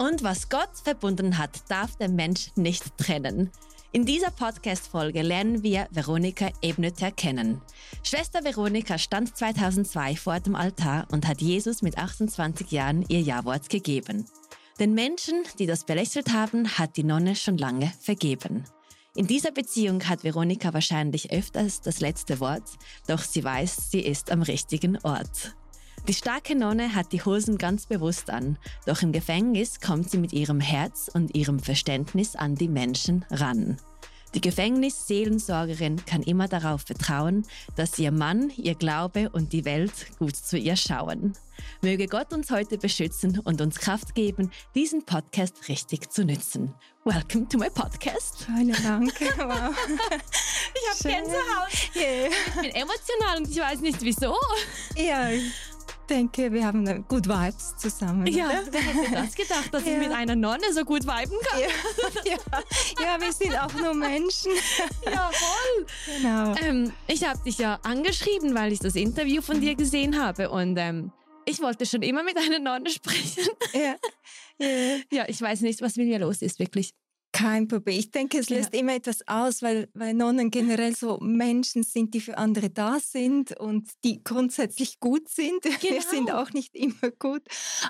Und was Gott verbunden hat, darf der Mensch nicht trennen. In dieser Podcast-Folge lernen wir Veronika Ebneter kennen. Schwester Veronika stand 2002 vor dem Altar und hat Jesus mit 28 Jahren ihr Ja-Wort gegeben. Den Menschen, die das belächelt haben, hat die Nonne schon lange vergeben. In dieser Beziehung hat Veronika wahrscheinlich öfters das letzte Wort, doch sie weiß, sie ist am richtigen Ort. Die starke Nonne hat die Hosen ganz bewusst an, doch im Gefängnis kommt sie mit ihrem Herz und ihrem Verständnis an die Menschen ran. Die Gefängnisseelensorgerin kann immer darauf vertrauen, dass ihr Mann, ihr Glaube und die Welt gut zu ihr schauen. Möge Gott uns heute beschützen und uns Kraft geben, diesen Podcast richtig zu nützen. Welcome to my podcast. Vielen Dank. Wow. Ich habe Gänsehaut. Yeah. Ich bin emotional und ich weiß nicht wieso. Ja, denke, wir haben gut Vibes zusammen. Ja, wer hätte das gedacht, dass ja. ich mit einer Nonne so gut viben kann? Ja, ja. ja wir sind auch nur Menschen. Ja, voll. Genau. Ähm, ich habe dich ja angeschrieben, weil ich das Interview von dir gesehen habe und ähm, ich wollte schon immer mit einer Nonne sprechen. Ja. ja. Ja, ich weiß nicht, was mit mir los ist, wirklich. Kein Problem. Ich denke, es löst ja. immer etwas aus, weil, weil Nonnen generell so Menschen sind, die für andere da sind und die grundsätzlich gut sind. Genau. Wir sind genau. auch nicht immer gut,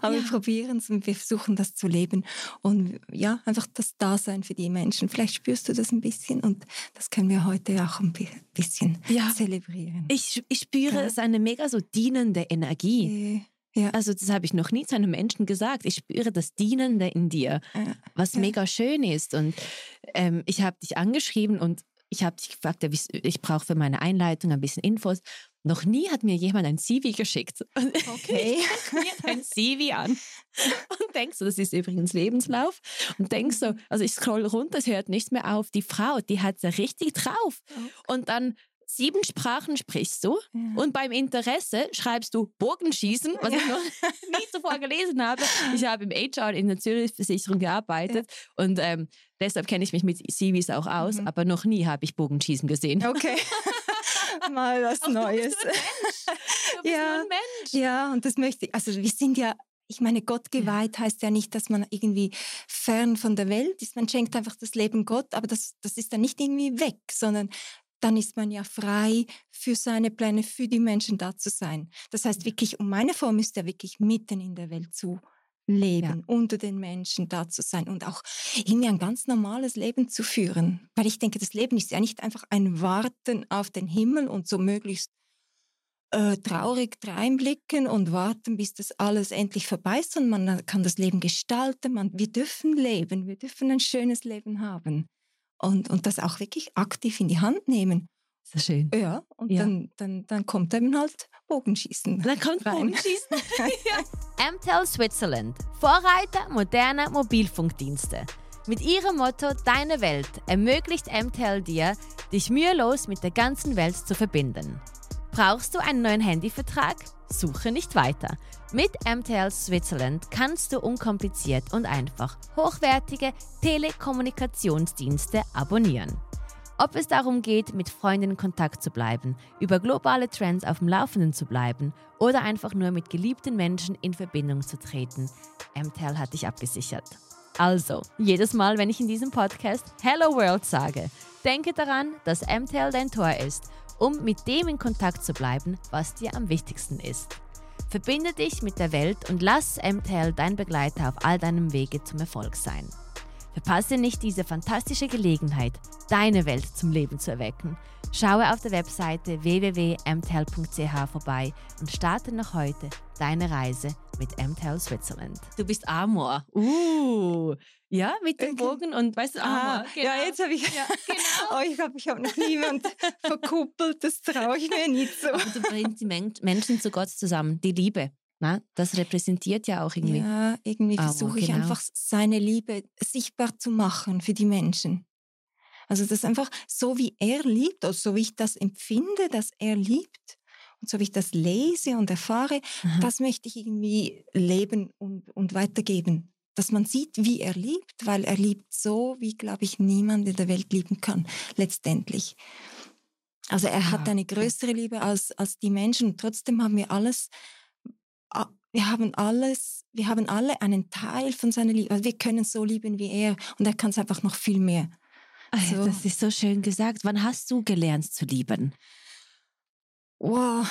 aber ja. wir probieren es und wir versuchen das zu leben. Und ja, einfach das Dasein für die Menschen. Vielleicht spürst du das ein bisschen und das können wir heute auch ein bisschen ja. zelebrieren. Ich, ich spüre es eine mega so dienende Energie. Äh. Ja. Also das habe ich noch nie zu einem Menschen gesagt. Ich spüre das Dienende in dir, was ja. mega schön ist. Und ähm, ich habe dich angeschrieben und ich habe dich gefragt, ich brauche für meine Einleitung ein bisschen Infos. Noch nie hat mir jemand ein CV geschickt. Okay. ich mir ein CV an und denkst so, das ist übrigens Lebenslauf. Und denkst so, also ich scroll runter, es hört nichts mehr auf. Die Frau, die hat es ja richtig drauf. Okay. Und dann sieben Sprachen sprichst du ja. und beim Interesse schreibst du Bogenschießen, was ja. ich noch nie zuvor gelesen habe. Ich habe im HR in der Zürich-Versicherung gearbeitet ja. und ähm, deshalb kenne ich mich mit CVs auch aus, mhm. aber noch nie habe ich Bogenschießen gesehen. Okay. Mal was Ach, Neues. Du bist ein Mensch. Du ja, ein Mensch. Ja, und das möchte ich, also wir sind ja ich meine, Gott geweiht heißt ja nicht, dass man irgendwie fern von der Welt ist. Man schenkt einfach das Leben Gott, aber das, das ist dann nicht irgendwie weg, sondern dann ist man ja frei für seine Pläne, für die Menschen da zu sein. Das heißt wirklich, um meine Form ist ja wirklich mitten in der Welt zu leben, ja. unter den Menschen da zu sein und auch irgendwie ein ganz normales Leben zu führen. Weil ich denke, das Leben ist ja nicht einfach ein Warten auf den Himmel und so möglichst äh, traurig reinblicken und warten, bis das alles endlich vorbei ist, sondern man kann das Leben gestalten. Man, wir dürfen leben, wir dürfen ein schönes Leben haben und, und das auch wirklich aktiv in die Hand nehmen. Sehr schön. Ja, und ja. Dann, dann, dann kommt eben halt Bogenschießen. Dann kommt rein. Bogenschießen. ja. MTEL Switzerland, Vorreiter moderner Mobilfunkdienste. Mit ihrem Motto Deine Welt ermöglicht MTEL dir, dich mühelos mit der ganzen Welt zu verbinden. Brauchst du einen neuen Handyvertrag? Suche nicht weiter. Mit MTL Switzerland kannst du unkompliziert und einfach hochwertige Telekommunikationsdienste abonnieren. Ob es darum geht, mit Freunden in Kontakt zu bleiben, über globale Trends auf dem Laufenden zu bleiben oder einfach nur mit geliebten Menschen in Verbindung zu treten, MTEL hat dich abgesichert. Also, jedes Mal, wenn ich in diesem Podcast Hello World sage, denke daran, dass MTEL dein Tor ist, um mit dem in Kontakt zu bleiben, was dir am wichtigsten ist. Verbinde dich mit der Welt und lass MTL dein Begleiter auf all deinem Wege zum Erfolg sein. Verpasse nicht diese fantastische Gelegenheit, deine Welt zum Leben zu erwecken. Schaue auf der Webseite www.mtel.ch vorbei und starte noch heute deine Reise mit MTEL Switzerland. Du bist Amor. Uh, ja, mit dem Bogen und weißt du, Amor. Genau. Ja, jetzt habe ich, ja, genau. oh, ich glaube, ich habe noch niemand verkuppelt, das traue ich mir nicht so. Aber du bringst die Menschen zu Gott zusammen, die Liebe. Na, das repräsentiert ja auch irgendwie. Ja, irgendwie versuche ich genau. einfach seine Liebe sichtbar zu machen für die Menschen. Also das ist einfach so, wie er liebt, oder so wie ich das empfinde, dass er liebt und so wie ich das lese und erfahre, Aha. das möchte ich irgendwie leben und, und weitergeben. Dass man sieht, wie er liebt, weil er liebt so, wie, glaube ich, niemand in der Welt lieben kann, letztendlich. Also er hat eine größere Liebe als, als die Menschen und trotzdem haben wir alles wir haben alles, wir haben alle einen Teil von seiner Liebe. Also wir können so lieben wie er und er kann es einfach noch viel mehr. Also, das ist so schön gesagt. Wann hast du gelernt zu lieben? Wow,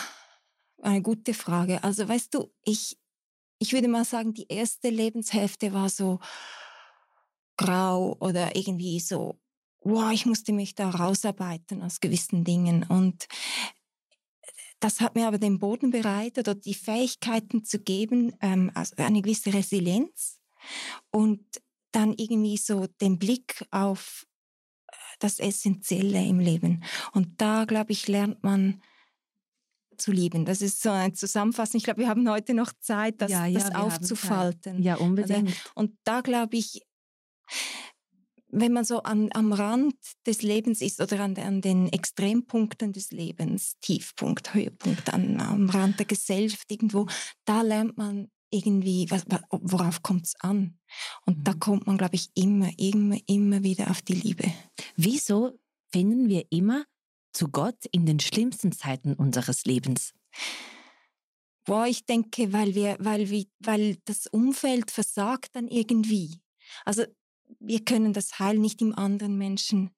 eine gute Frage. Also weißt du, ich, ich würde mal sagen, die erste Lebenshälfte war so grau oder irgendwie so, wow, ich musste mich da rausarbeiten aus gewissen Dingen. Und das hat mir aber den Boden bereitet oder die Fähigkeiten zu geben, ähm, also eine gewisse Resilienz und dann irgendwie so den Blick auf das Essentielle im Leben. Und da, glaube ich, lernt man zu lieben. Das ist so ein Zusammenfassen. Ich glaube, wir haben heute noch Zeit, das, ja, ja, das aufzufalten. Ja, unbedingt. Und da glaube ich, wenn man so an, am Rand des Lebens ist oder an, an, den Extrempunkten des Lebens, Tiefpunkt, Höhepunkt, an, am Rand der Gesellschaft irgendwo, da lernt man irgendwie, was, worauf kommt es an? Und mhm. da kommt man, glaube ich, immer, immer, immer wieder auf die Liebe. Wieso finden wir immer zu Gott in den schlimmsten Zeiten unseres Lebens? Boah, ich denke, weil wir, weil wir, weil das Umfeld versagt dann irgendwie. Also wir können das Heil nicht im anderen Menschen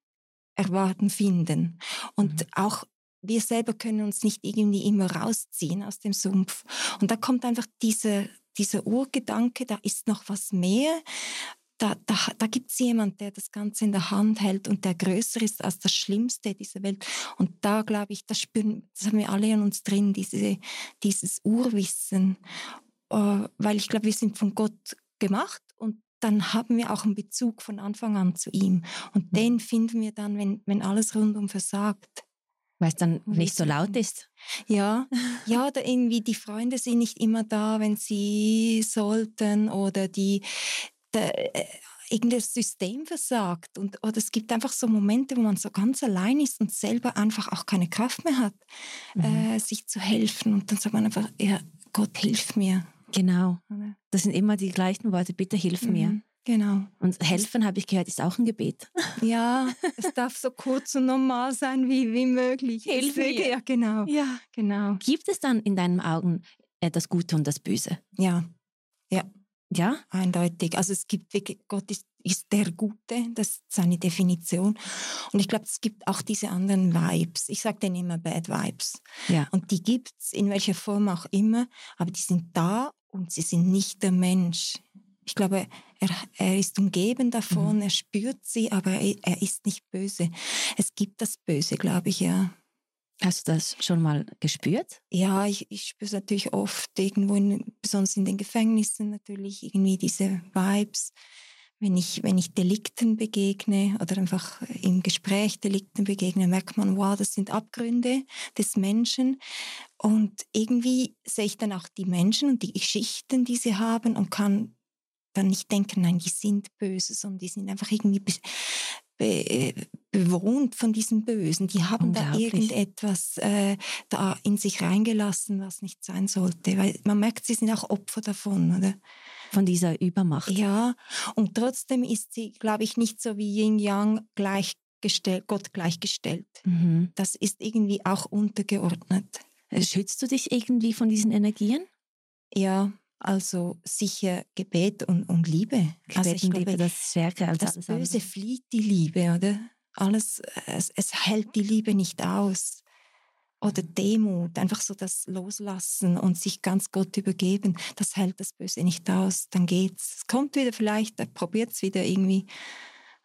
erwarten, finden. Und mhm. auch wir selber können uns nicht irgendwie immer rausziehen aus dem Sumpf. Und da kommt einfach dieser, dieser Urgedanke, da ist noch was mehr. Da, da, da gibt es jemand, der das Ganze in der Hand hält und der größer ist als das Schlimmste dieser Welt. Und da glaube ich, das spüren, das haben wir alle in uns drin, diese, dieses Urwissen. Uh, weil ich glaube, wir sind von Gott gemacht und dann haben wir auch einen Bezug von Anfang an zu ihm. Und mhm. den finden wir dann, wenn, wenn alles rundum versagt. Weil es dann nicht so laut ist. Ja, ja, oder irgendwie die Freunde sind nicht immer da, wenn sie sollten oder die, der, äh, irgendein System versagt. Und, oder es gibt einfach so Momente, wo man so ganz allein ist und selber einfach auch keine Kraft mehr hat, mhm. äh, sich zu helfen. Und dann sagt man einfach, ja, Gott hilf mir. Genau. Das sind immer die gleichen Worte, bitte hilf mhm. mir. Genau. Und helfen, habe ich gehört, ist auch ein Gebet. Ja, es darf so kurz und normal sein wie, wie möglich. Hilf mir. Ja, genau. Ja, genau. Gibt es dann in deinen Augen äh, das Gute und das Böse? Ja, ja. Ja? Eindeutig. Also es gibt wirklich, Gott ist, ist der Gute, das ist seine Definition. Und ich glaube, es gibt auch diese anderen Vibes. Ich sage denen immer Bad Vibes. Ja. Und die gibt es in welcher Form auch immer, aber die sind da und sie sind nicht der Mensch. Ich glaube, er, er ist umgeben davon, mhm. er spürt sie, aber er, er ist nicht böse. Es gibt das Böse, glaube ich, ja. Hast du das schon mal gespürt? Ja, ich, ich spüre es natürlich oft irgendwo, in, besonders in den Gefängnissen natürlich, irgendwie diese Vibes. Wenn ich, wenn ich Delikten begegne oder einfach im Gespräch Delikten begegne, merkt man, wow, das sind Abgründe des Menschen. Und irgendwie sehe ich dann auch die Menschen und die Geschichten, die sie haben und kann dann nicht denken, nein, die sind böse, sondern die sind einfach irgendwie be be bewohnt von diesem Bösen. Die haben da irgendetwas äh, da in sich reingelassen, was nicht sein sollte. Weil man merkt, sie sind auch Opfer davon, oder? Von dieser Übermacht. Ja, und trotzdem ist sie, glaube ich, nicht so wie Yin Yang gleichgestellt, Gott gleichgestellt. Mhm. Das ist irgendwie auch untergeordnet. Schützt du dich irgendwie von diesen Energien? Ja, also sicher Gebet und, und Liebe. Gebet also ich und glaube, Liebe, das ist stärker als das Böse andere. flieht die Liebe, oder? Alles, es, es hält die Liebe nicht aus. Oder Demut, einfach so das Loslassen und sich ganz Gott übergeben, das hält das Böse nicht aus. Dann geht's. Es kommt wieder vielleicht, probiert es wieder irgendwie.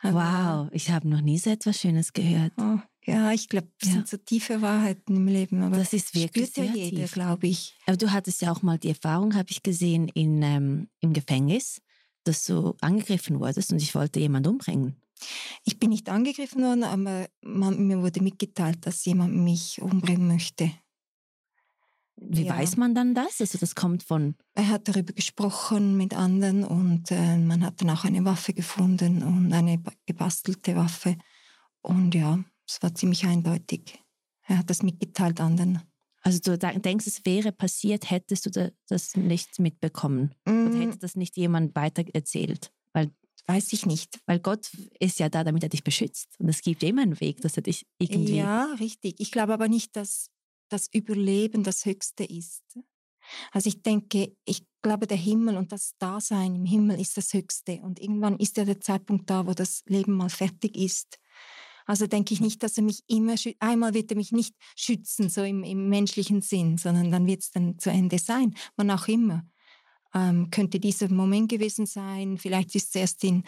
wow, ich habe noch nie so etwas Schönes gehört. Oh, ja, ich glaube, das ja. sind so tiefe Wahrheiten im Leben. Aber das ist wirklich spürt ja jeder, glaube ich. Aber du hattest ja auch mal die Erfahrung, habe ich gesehen, in, ähm, im Gefängnis, dass du angegriffen wurdest und ich wollte jemanden umbringen. Ich bin nicht angegriffen worden, aber man, mir wurde mitgeteilt, dass jemand mich umbringen möchte. Wie ja. weiß man dann das? Also das kommt von. Er hat darüber gesprochen mit anderen und äh, man hat dann auch eine Waffe gefunden und eine gebastelte Waffe. Und ja, es war ziemlich eindeutig. Er hat das mitgeteilt anderen. Also du denkst, es wäre passiert, hättest du das nicht mitbekommen? Mm. Oder hätte das nicht jemand weiter erzählt? Weil Weiß ich nicht. Weil Gott ist ja da, damit er dich beschützt. Und es gibt immer einen Weg, dass er dich irgendwie. Ja, richtig. Ich glaube aber nicht, dass das Überleben das Höchste ist. Also ich denke, ich glaube, der Himmel und das Dasein im Himmel ist das Höchste. Und irgendwann ist ja der Zeitpunkt da, wo das Leben mal fertig ist. Also denke ich nicht, dass er mich immer, einmal wird er mich nicht schützen, so im, im menschlichen Sinn, sondern dann wird es dann zu Ende sein, wann auch immer. Ähm, könnte dieser Moment gewesen sein, vielleicht ist es erst in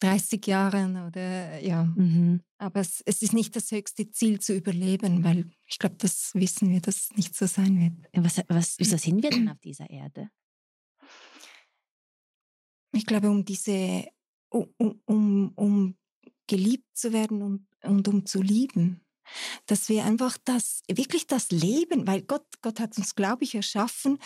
30 Jahren oder ja. Mhm. Aber es, es, ist nicht das höchste Ziel zu überleben, weil ich glaube, das wissen wir, dass es nicht so sein wird. Was, was, wieso sind wir denn auf dieser Erde? Ich glaube, um diese, um, um, um geliebt zu werden und, und um zu lieben. Dass wir einfach das, wirklich das Leben, weil Gott, Gott hat uns, glaube ich, erschaffen,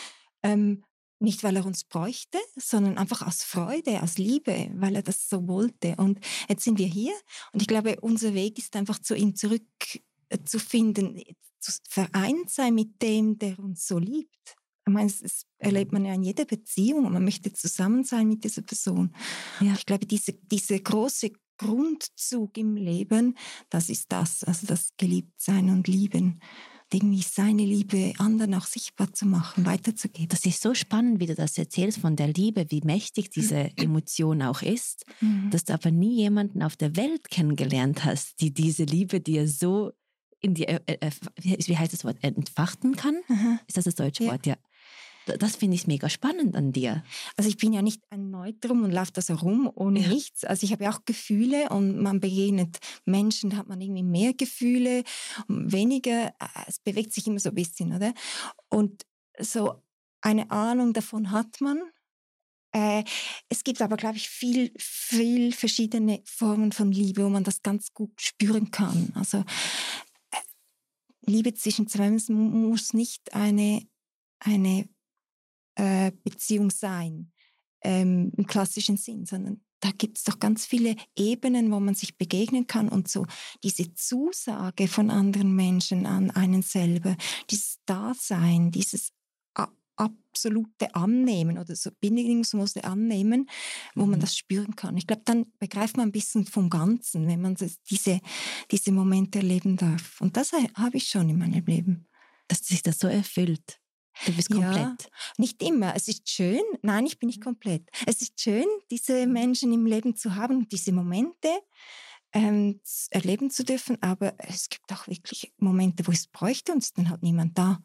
ähm, nicht weil er uns bräuchte, sondern einfach aus Freude, aus Liebe, weil er das so wollte. Und jetzt sind wir hier und ich glaube, unser Weg ist einfach zu ihm zurückzufinden, äh, zu vereint sein mit dem, der uns so liebt. Ich meine, das erlebt man ja in jeder Beziehung und man möchte zusammen sein mit dieser Person. Ja. Ich glaube, diese, diese große Grundzug im Leben, das ist das, also das Geliebtsein und Lieben irgendwie seine Liebe anderen auch sichtbar zu machen, weiterzugeben. Das ist so spannend, wie du das erzählst von der Liebe, wie mächtig diese Emotion auch ist, mhm. dass du aber nie jemanden auf der Welt kennengelernt hast, die diese Liebe dir so in die, äh, äh, wie heißt das Wort, entfachten kann? Mhm. Ist das das deutsche ja. Wort? Ja. Das finde ich mega spannend an dir. Also ich bin ja nicht ein Neutrum und laufe da so rum ohne ja. nichts. Also ich habe ja auch Gefühle und man begegnet Menschen, da hat man irgendwie mehr Gefühle, weniger. Äh, es bewegt sich immer so ein bisschen, oder? Und so eine Ahnung davon hat man. Äh, es gibt aber, glaube ich, viel, viel verschiedene Formen von Liebe, wo man das ganz gut spüren kann. Also äh, Liebe zwischen zwei Menschen muss nicht eine, eine äh, Beziehung sein ähm, im klassischen Sinn, sondern da gibt es doch ganz viele Ebenen, wo man sich begegnen kann und so diese Zusage von anderen Menschen an einen selber, dieses Dasein, dieses absolute Annehmen oder so bindungslose Annehmen, wo mhm. man das spüren kann. Ich glaube, dann begreift man ein bisschen vom Ganzen, wenn man diese, diese Momente erleben darf. Und das habe ich schon in meinem Leben. Dass sich das so erfüllt. Du bist komplett. Ja, nicht immer. Es ist schön. Nein, ich bin nicht komplett. Es ist schön, diese Menschen im Leben zu haben, diese Momente ähm, erleben zu dürfen. Aber es gibt auch wirklich Momente, wo es bräuchte und es ist dann halt niemand da,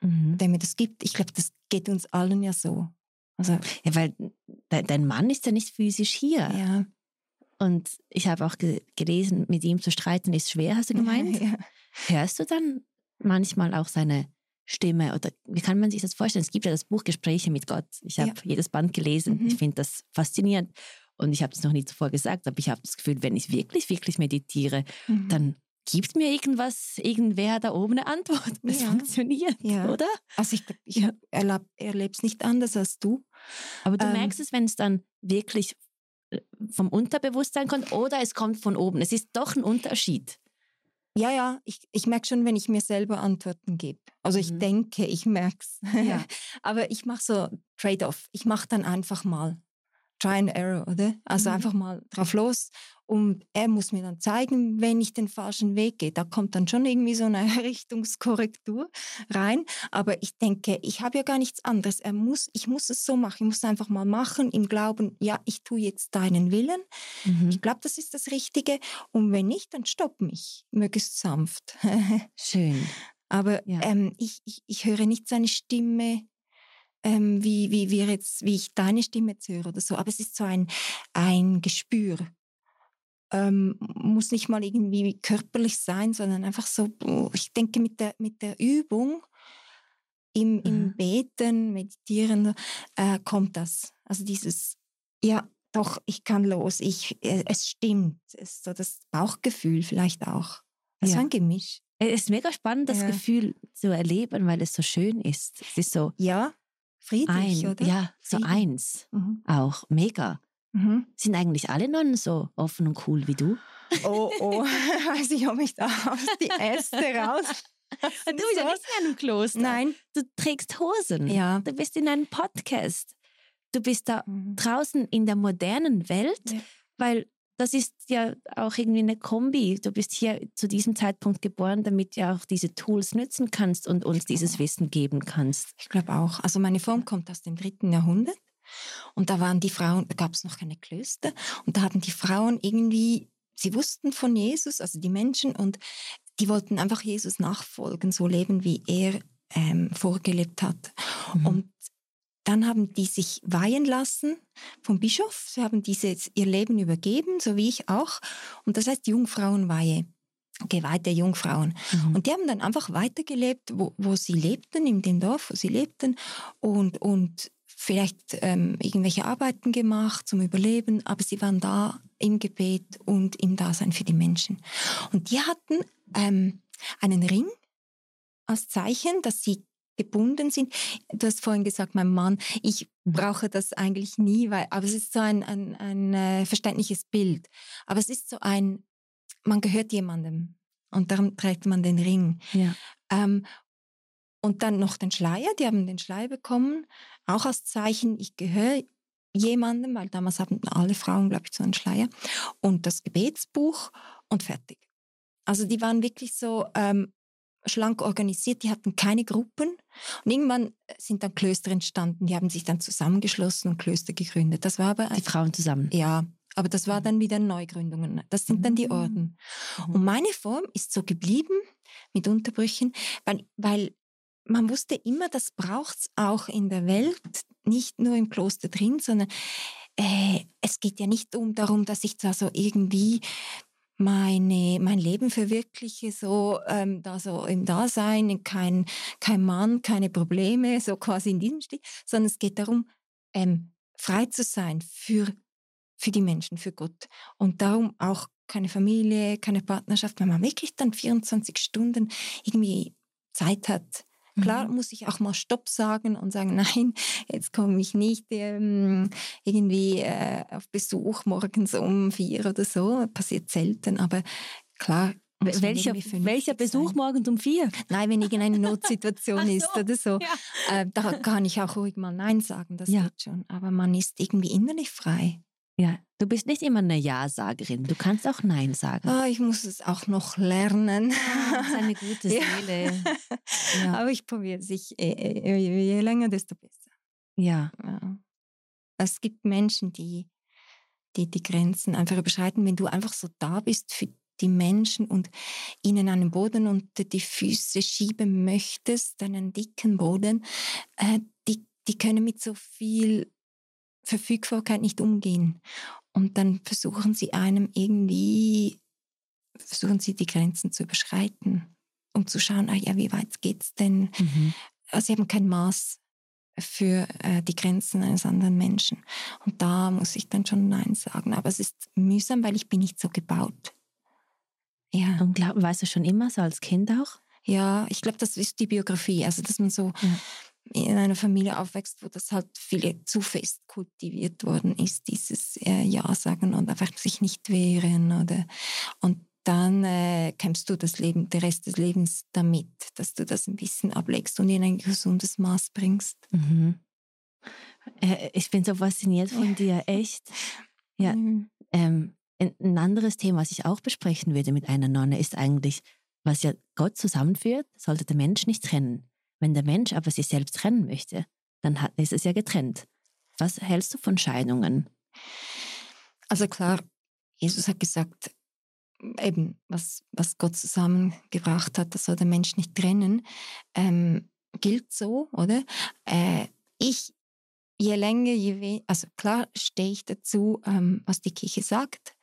mhm. der mir das gibt. Ich glaube, das geht uns allen ja so. Also, ja, weil de dein Mann ist ja nicht physisch hier. Ja. Und ich habe auch ge gelesen, mit ihm zu streiten ist schwer, hast du gemeint? Ja, ja. Hörst du dann manchmal auch seine Stimme oder wie kann man sich das vorstellen? Es gibt ja das Buch Gespräche mit Gott. Ich habe ja. jedes Band gelesen. Mhm. Ich finde das faszinierend. Und ich habe es noch nie zuvor gesagt, aber ich habe das Gefühl, wenn ich wirklich, wirklich meditiere, mhm. dann gibt mir irgendwas, irgendwer da oben eine Antwort. Es ja. funktioniert, ja. oder? Also ich, ich ja. erlebe es nicht anders als du. Aber du ähm, merkst es, wenn es dann wirklich äh, vom Unterbewusstsein kommt oder es kommt von oben. Es ist doch ein Unterschied. Ja, ja, ich, ich merke schon, wenn ich mir selber Antworten gebe. Also ich mhm. denke, ich merke es. Ja. Aber ich mache so Trade-off. Ich mache dann einfach mal. Try and Error, oder? Also mhm. einfach mal drauf los. Und er muss mir dann zeigen, wenn ich den falschen Weg gehe. Da kommt dann schon irgendwie so eine Richtungskorrektur rein. Aber ich denke, ich habe ja gar nichts anderes. Er muss, ich muss es so machen. Ich muss es einfach mal machen, im Glauben, ja, ich tue jetzt deinen Willen. Mhm. Ich glaube, das ist das Richtige. Und wenn nicht, dann stopp mich. Möglichst sanft. Schön. Aber ja. ähm, ich, ich, ich höre nicht seine Stimme ähm, wie, wie, wie, jetzt, wie ich deine Stimme jetzt höre oder so. Aber es ist so ein, ein Gespür. Ähm, muss nicht mal irgendwie körperlich sein, sondern einfach so, ich denke, mit der, mit der Übung im, im mhm. Beten, Meditieren äh, kommt das. Also dieses, ja, doch, ich kann los, ich, äh, es stimmt. Es ist so das Bauchgefühl vielleicht auch. Das ja. ist ein Gemisch. Es ist mega spannend, das ja. Gefühl zu erleben, weil es so schön ist. Es ist so. Ja, friedlich, ein, oder? Ja, so Frieden. eins. Mhm. Auch mega. Mhm. Sind eigentlich alle Nonnen so offen und cool wie du? Oh, oh, weiß ich, ob ich da aus die Äste raus. Du bist ja nicht in einem Kloster. Nein. Du trägst Hosen. Ja. Du bist in einem Podcast. Du bist da mhm. draußen in der modernen Welt, ja. weil das ist ja auch irgendwie eine Kombi. Du bist hier zu diesem Zeitpunkt geboren, damit du auch diese Tools nützen kannst und uns dieses Wissen geben kannst. Ich glaube auch. Also meine Form kommt aus dem dritten Jahrhundert. Und da waren die Frauen, da gab es noch keine Klöster. Und da hatten die Frauen irgendwie, sie wussten von Jesus, also die Menschen, und die wollten einfach Jesus nachfolgen, so leben, wie er ähm, vorgelebt hat. Mhm. Und dann haben die sich weihen lassen vom Bischof. Sie haben dieses, ihr Leben übergeben, so wie ich auch. Und das heißt Jungfrauenweihe, geweihte Jungfrauen. Mhm. Und die haben dann einfach weitergelebt, wo, wo sie lebten, in dem Dorf, wo sie lebten. Und, und vielleicht ähm, irgendwelche Arbeiten gemacht zum Überleben, aber sie waren da im Gebet und im Dasein für die Menschen. Und die hatten ähm, einen Ring als Zeichen, dass sie gebunden sind. Du hast vorhin gesagt, mein Mann, ich mhm. brauche das eigentlich nie, weil, aber es ist so ein, ein, ein äh, verständliches Bild. Aber es ist so ein, man gehört jemandem und darum trägt man den Ring. Ja. Ähm, und dann noch den Schleier, die haben den Schleier bekommen, auch als Zeichen, ich gehöre jemandem, weil damals hatten alle Frauen, glaube ich, so einen Schleier. Und das Gebetsbuch und fertig. Also die waren wirklich so, ähm, schlank organisiert, die hatten keine Gruppen. Und irgendwann sind dann Klöster entstanden, die haben sich dann zusammengeschlossen und Klöster gegründet. Das war aber... Die Frauen zusammen? Ja, aber das war dann wieder Neugründungen. Das sind dann die mhm. Orden. Mhm. Und meine Form ist so geblieben mit Unterbrüchen, weil, weil man wusste immer, das braucht es auch in der Welt, nicht nur im Kloster drin, sondern äh, es geht ja nicht um darum, dass ich da so irgendwie meine, mein Leben verwirkliche, so, ähm, da so im Dasein, kein, kein Mann, keine Probleme, so quasi in diesem Stil, sondern es geht darum, ähm, frei zu sein für, für die Menschen, für Gott. Und darum auch keine Familie, keine Partnerschaft, wenn man wirklich dann 24 Stunden irgendwie Zeit hat, Klar mhm. muss ich auch mal Stopp sagen und sagen, nein, jetzt komme ich nicht ähm, irgendwie äh, auf Besuch morgens um vier oder so. Passiert selten, aber klar. Welcher, welcher Besuch sein. morgens um vier? Nein, wenn irgendeine Notsituation so, ist oder so. Ja. Äh, da kann ich auch ruhig mal Nein sagen, das ja. geht schon. Aber man ist irgendwie innerlich frei. Ja, du bist nicht immer eine Ja-Sagerin. Du kannst auch Nein sagen. Oh, ich muss es auch noch lernen. Ah, das ist eine gute Seele. Ja. Aber ich probiere es. Äh, äh, je länger, desto besser. Ja. ja. Es gibt Menschen, die, die die Grenzen einfach überschreiten. Wenn du einfach so da bist für die Menschen und ihnen einen Boden unter die Füße schieben möchtest, einen dicken Boden, äh, die, die können mit so viel Verfügbarkeit nicht umgehen. Und dann versuchen sie einem irgendwie, versuchen sie die Grenzen zu überschreiten, um zu schauen, ah ja, wie weit geht's denn? Mhm. Also sie haben kein Maß für äh, die Grenzen eines anderen Menschen. Und da muss ich dann schon Nein sagen. Aber es ist mühsam, weil ich bin nicht so gebaut. Ja. Und glaub, weißt du schon immer so als Kind auch? Ja, ich glaube, das ist die Biografie. Also, dass man so ja in einer Familie aufwächst, wo das halt viele zu fest kultiviert worden ist, dieses äh, Ja sagen und einfach sich nicht wehren oder und dann äh, kämpfst du das Leben, der Rest des Lebens damit, dass du das ein bisschen ablegst und in ein gesundes Maß bringst. Mhm. Äh, ich bin so fasziniert von dir, echt. Ja. Mhm. Ähm, ein anderes Thema, was ich auch besprechen würde mit einer Nonne, ist eigentlich, was ja Gott zusammenführt, sollte der Mensch nicht trennen. Wenn der Mensch aber sich selbst trennen möchte, dann ist es ja getrennt. Was hältst du von Scheidungen? Also klar, Jesus hat gesagt, eben, was, was Gott zusammengebracht hat, das soll der Mensch nicht trennen, ähm, gilt so, oder? Äh, ich, je länger, je weniger, also klar stehe ich dazu, ähm, was die Kirche sagt,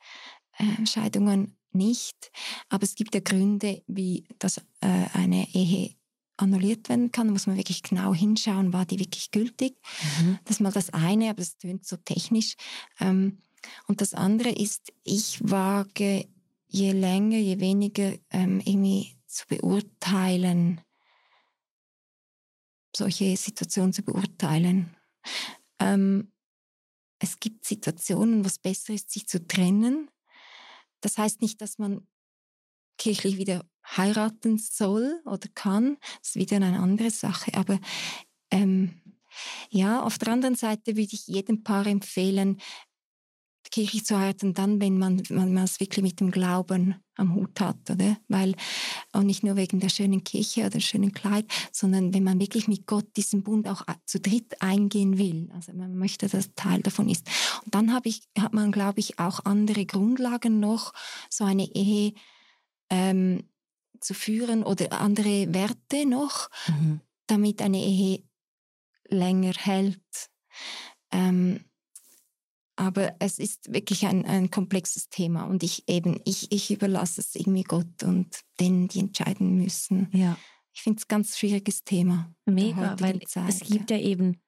äh, Scheidungen nicht, aber es gibt ja Gründe, wie dass äh, eine Ehe annulliert werden kann, muss man wirklich genau hinschauen, war die wirklich gültig. Mhm. Das ist mal das eine, aber es tönt so technisch. Ähm, und das andere ist, ich wage je länger, je weniger ähm, irgendwie zu beurteilen, solche Situationen zu beurteilen. Ähm, es gibt Situationen, wo es besser ist, sich zu trennen. Das heißt nicht, dass man kirchlich wieder heiraten soll oder kann. Ist wieder eine andere Sache. Aber ähm, ja, auf der anderen Seite würde ich jedem Paar empfehlen, Kirche zu heiraten, dann, wenn man, man es wirklich mit dem Glauben am Hut hat, oder? Weil, und nicht nur wegen der schönen Kirche oder schönen Kleid, sondern wenn man wirklich mit Gott diesen Bund auch zu dritt eingehen will. Also man möchte, dass Teil davon ist. Und dann ich, hat man, glaube ich, auch andere Grundlagen noch, so eine Ehe ähm, zu führen oder andere Werte noch, mhm. damit eine Ehe länger hält. Ähm, aber es ist wirklich ein, ein komplexes Thema und ich eben, ich, ich überlasse es irgendwie Gott und denen, die entscheiden müssen. Ja. Ich finde es ein ganz schwieriges Thema. Mega, weil Zeit, es gibt ja. ja eben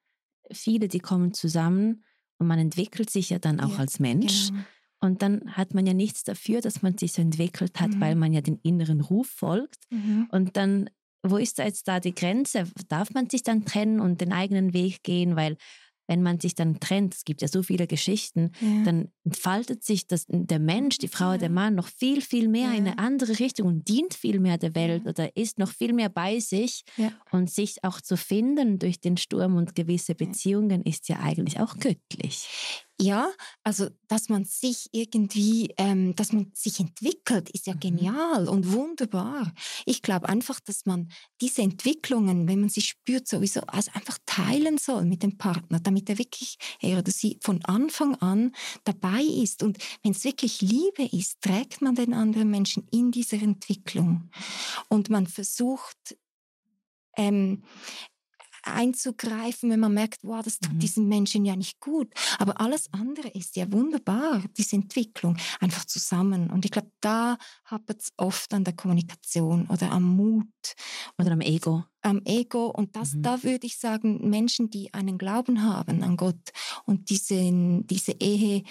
viele, die kommen zusammen und man entwickelt sich ja dann auch ja, als Mensch. Genau. Und dann hat man ja nichts dafür, dass man sich so entwickelt hat, mhm. weil man ja den inneren Ruf folgt. Mhm. Und dann, wo ist da jetzt da die Grenze? Darf man sich dann trennen und den eigenen Weg gehen? Weil wenn man sich dann trennt, es gibt ja so viele Geschichten, ja. dann entfaltet sich das, der Mensch, die Frau, ja. der Mann noch viel, viel mehr ja. in eine andere Richtung und dient viel mehr der Welt oder ist noch viel mehr bei sich. Und sich auch zu finden durch den Sturm und gewisse Beziehungen ist ja eigentlich auch göttlich. Ja, also dass man sich irgendwie, ähm, dass man sich entwickelt, ist ja mhm. genial und wunderbar. Ich glaube einfach, dass man diese Entwicklungen, wenn man sie spürt, sowieso also einfach teilen soll mit dem Partner, damit er wirklich, er oder sie von Anfang an dabei ist. Und wenn es wirklich Liebe ist, trägt man den anderen Menschen in dieser Entwicklung. Und man versucht, ähm, einzugreifen, wenn man merkt, wow, das tut mhm. diesen Menschen ja nicht gut. Aber alles andere ist ja wunderbar, diese Entwicklung, einfach zusammen. Und ich glaube, da hapert es oft an der Kommunikation oder am Mut. Oder am Ego. Am Ego. Und das, mhm. da würde ich sagen, Menschen, die einen Glauben haben an Gott und diesen, diese Ehe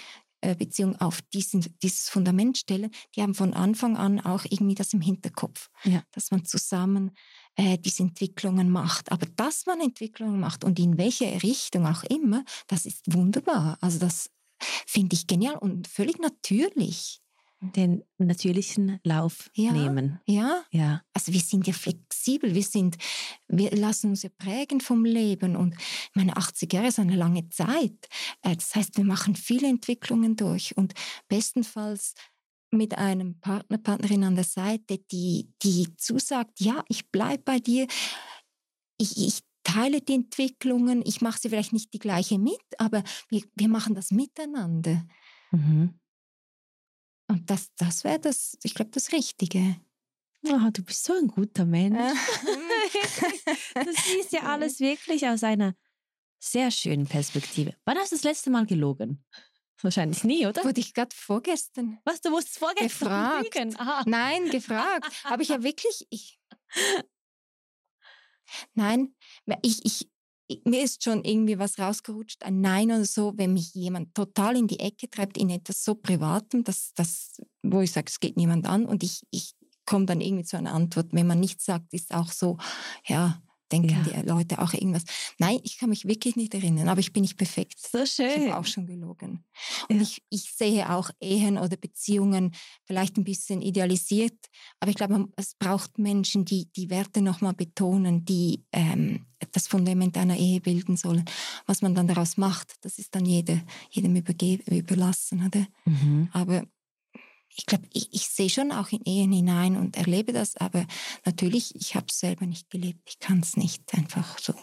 Beziehung auf diesen, dieses Fundament stellen, die haben von Anfang an auch irgendwie das im Hinterkopf, ja. dass man zusammen äh, diese Entwicklungen macht. Aber dass man Entwicklungen macht und in welche Richtung auch immer, das ist wunderbar. Also das finde ich genial und völlig natürlich. Den natürlichen Lauf ja, nehmen. Ja. ja. Also wir sind ja flexibel, wir sind, wir lassen uns ja prägen vom Leben und meine 80 Jahre ist eine lange Zeit. Äh, das heißt, wir machen viele Entwicklungen durch und bestenfalls mit einem Partner, Partnerin an der Seite, die, die zusagt, ja, ich bleibe bei dir, ich, ich teile die Entwicklungen, ich mache sie vielleicht nicht die gleiche mit, aber wir, wir machen das miteinander. Mhm. Und das, das wäre das, ich glaube, das Richtige. Oh, du bist so ein guter Mensch. du siehst ja alles wirklich aus einer sehr schönen Perspektive. Wann hast du das letzte Mal gelogen? Wahrscheinlich nie, oder? Wurde ich gerade vorgestern. Was, du wusstest vorgestern gefragt. lügen? Nein, gefragt. Aber ich habe wirklich... Ich, nein, ich, ich, mir ist schon irgendwie was rausgerutscht, ein Nein oder so, wenn mich jemand total in die Ecke treibt in etwas so Privatem, dass, dass, wo ich sage, es geht niemand an und ich, ich komme dann irgendwie zu einer Antwort. Wenn man nichts sagt, ist auch so, ja, denken ja. die Leute auch irgendwas. Nein, ich kann mich wirklich nicht erinnern, aber ich bin nicht perfekt. So schön. Ich habe auch schon gelogen. Und ja. ich, ich sehe auch Ehen oder Beziehungen vielleicht ein bisschen idealisiert, aber ich glaube, es braucht Menschen, die die Werte nochmal betonen, die ähm, das Fundament einer Ehe bilden sollen. Was man dann daraus macht, das ist dann jede, jedem überlassen. Oder? Mhm. Aber ich glaube, ich, ich sehe schon auch in Ehen hinein und erlebe das, aber natürlich, ich habe es selber nicht gelebt. Ich kann es nicht einfach so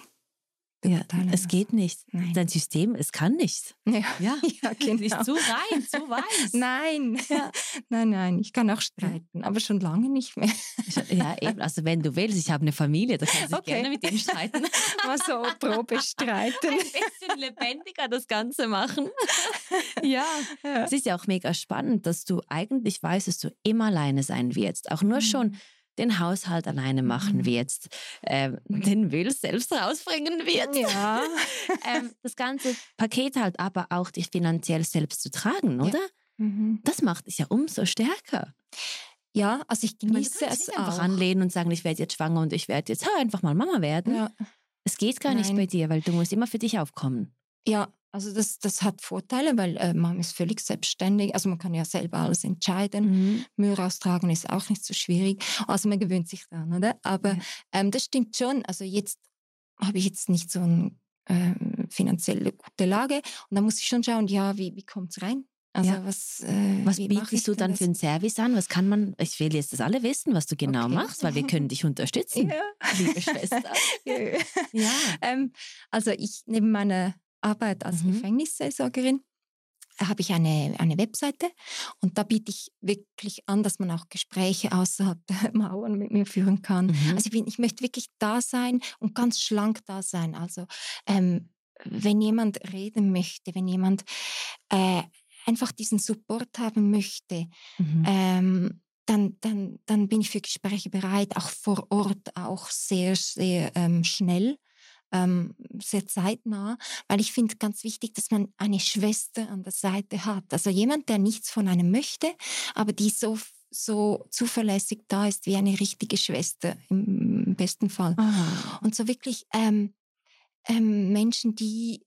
ja, es geht nicht. Nein. Dein System, es kann nicht. Ja, ja. ja genau. Nicht zu rein, zu weiß. Nein, ja. nein, nein, ich kann auch streiten, aber schon lange nicht mehr. Ja, eben. Also wenn du willst, ich habe eine Familie, da kannst du okay. gerne mit ihm streiten. Mal so Probe streiten. Ein bisschen lebendiger das Ganze machen. Ja. ja. Es ist ja auch mega spannend, dass du eigentlich weißt, dass du immer alleine sein wirst. Auch nur mhm. schon den Haushalt alleine machen mhm. wird, ähm, den Müll selbst rausbringen wird. Ja. ähm, das ganze Paket halt aber auch dich finanziell selbst zu tragen, oder? Ja. Mhm. Das macht dich ja umso stärker. Ja, also ich genieße es auch. einfach anlehnen und sagen, ich werde jetzt schwanger und ich werde jetzt einfach mal Mama werden. Ja. Es geht gar Nein. nicht bei dir, weil du musst immer für dich aufkommen. Ja, also das, das hat Vorteile, weil äh, man ist völlig selbstständig. Also man kann ja selber alles entscheiden. Mhm. Müll raustragen ist auch nicht so schwierig. Also man gewöhnt sich daran, oder? Aber ja. ähm, das stimmt schon. Also jetzt habe ich jetzt nicht so eine äh, finanzielle gute Lage. Und da muss ich schon schauen, ja, wie, wie kommt es rein? Also Ja. was, äh, Was bietest du dann das? für einen Service an? Was kann man, ich will jetzt das alle wissen, was du genau Okay. machst, weil wir können dich unterstützen, Ja. liebe Schwester. Ja. Ja. ähm, also ich neben meiner Arbeit als Mhm. Gefängnisseelsorgerin habe ich eine, eine Webseite und da biete ich wirklich an, dass man auch Gespräche außerhalb der Mauern mit mir führen kann. Mhm. Also ich, bin, ich möchte wirklich da sein und ganz schlank da sein. Also ähm, wenn jemand reden möchte, wenn jemand äh, einfach diesen Support haben möchte, Mhm. ähm, dann, dann, dann bin ich für Gespräche bereit, auch vor Ort, auch sehr, sehr ähm, schnell, ähm, sehr zeitnah, weil ich finde ganz wichtig, dass man eine Schwester an der Seite hat. Also jemand, der nichts von einem möchte, aber die so, so zuverlässig da ist wie eine richtige Schwester im besten Fall. Ah. Und so wirklich ähm, ähm, Menschen, die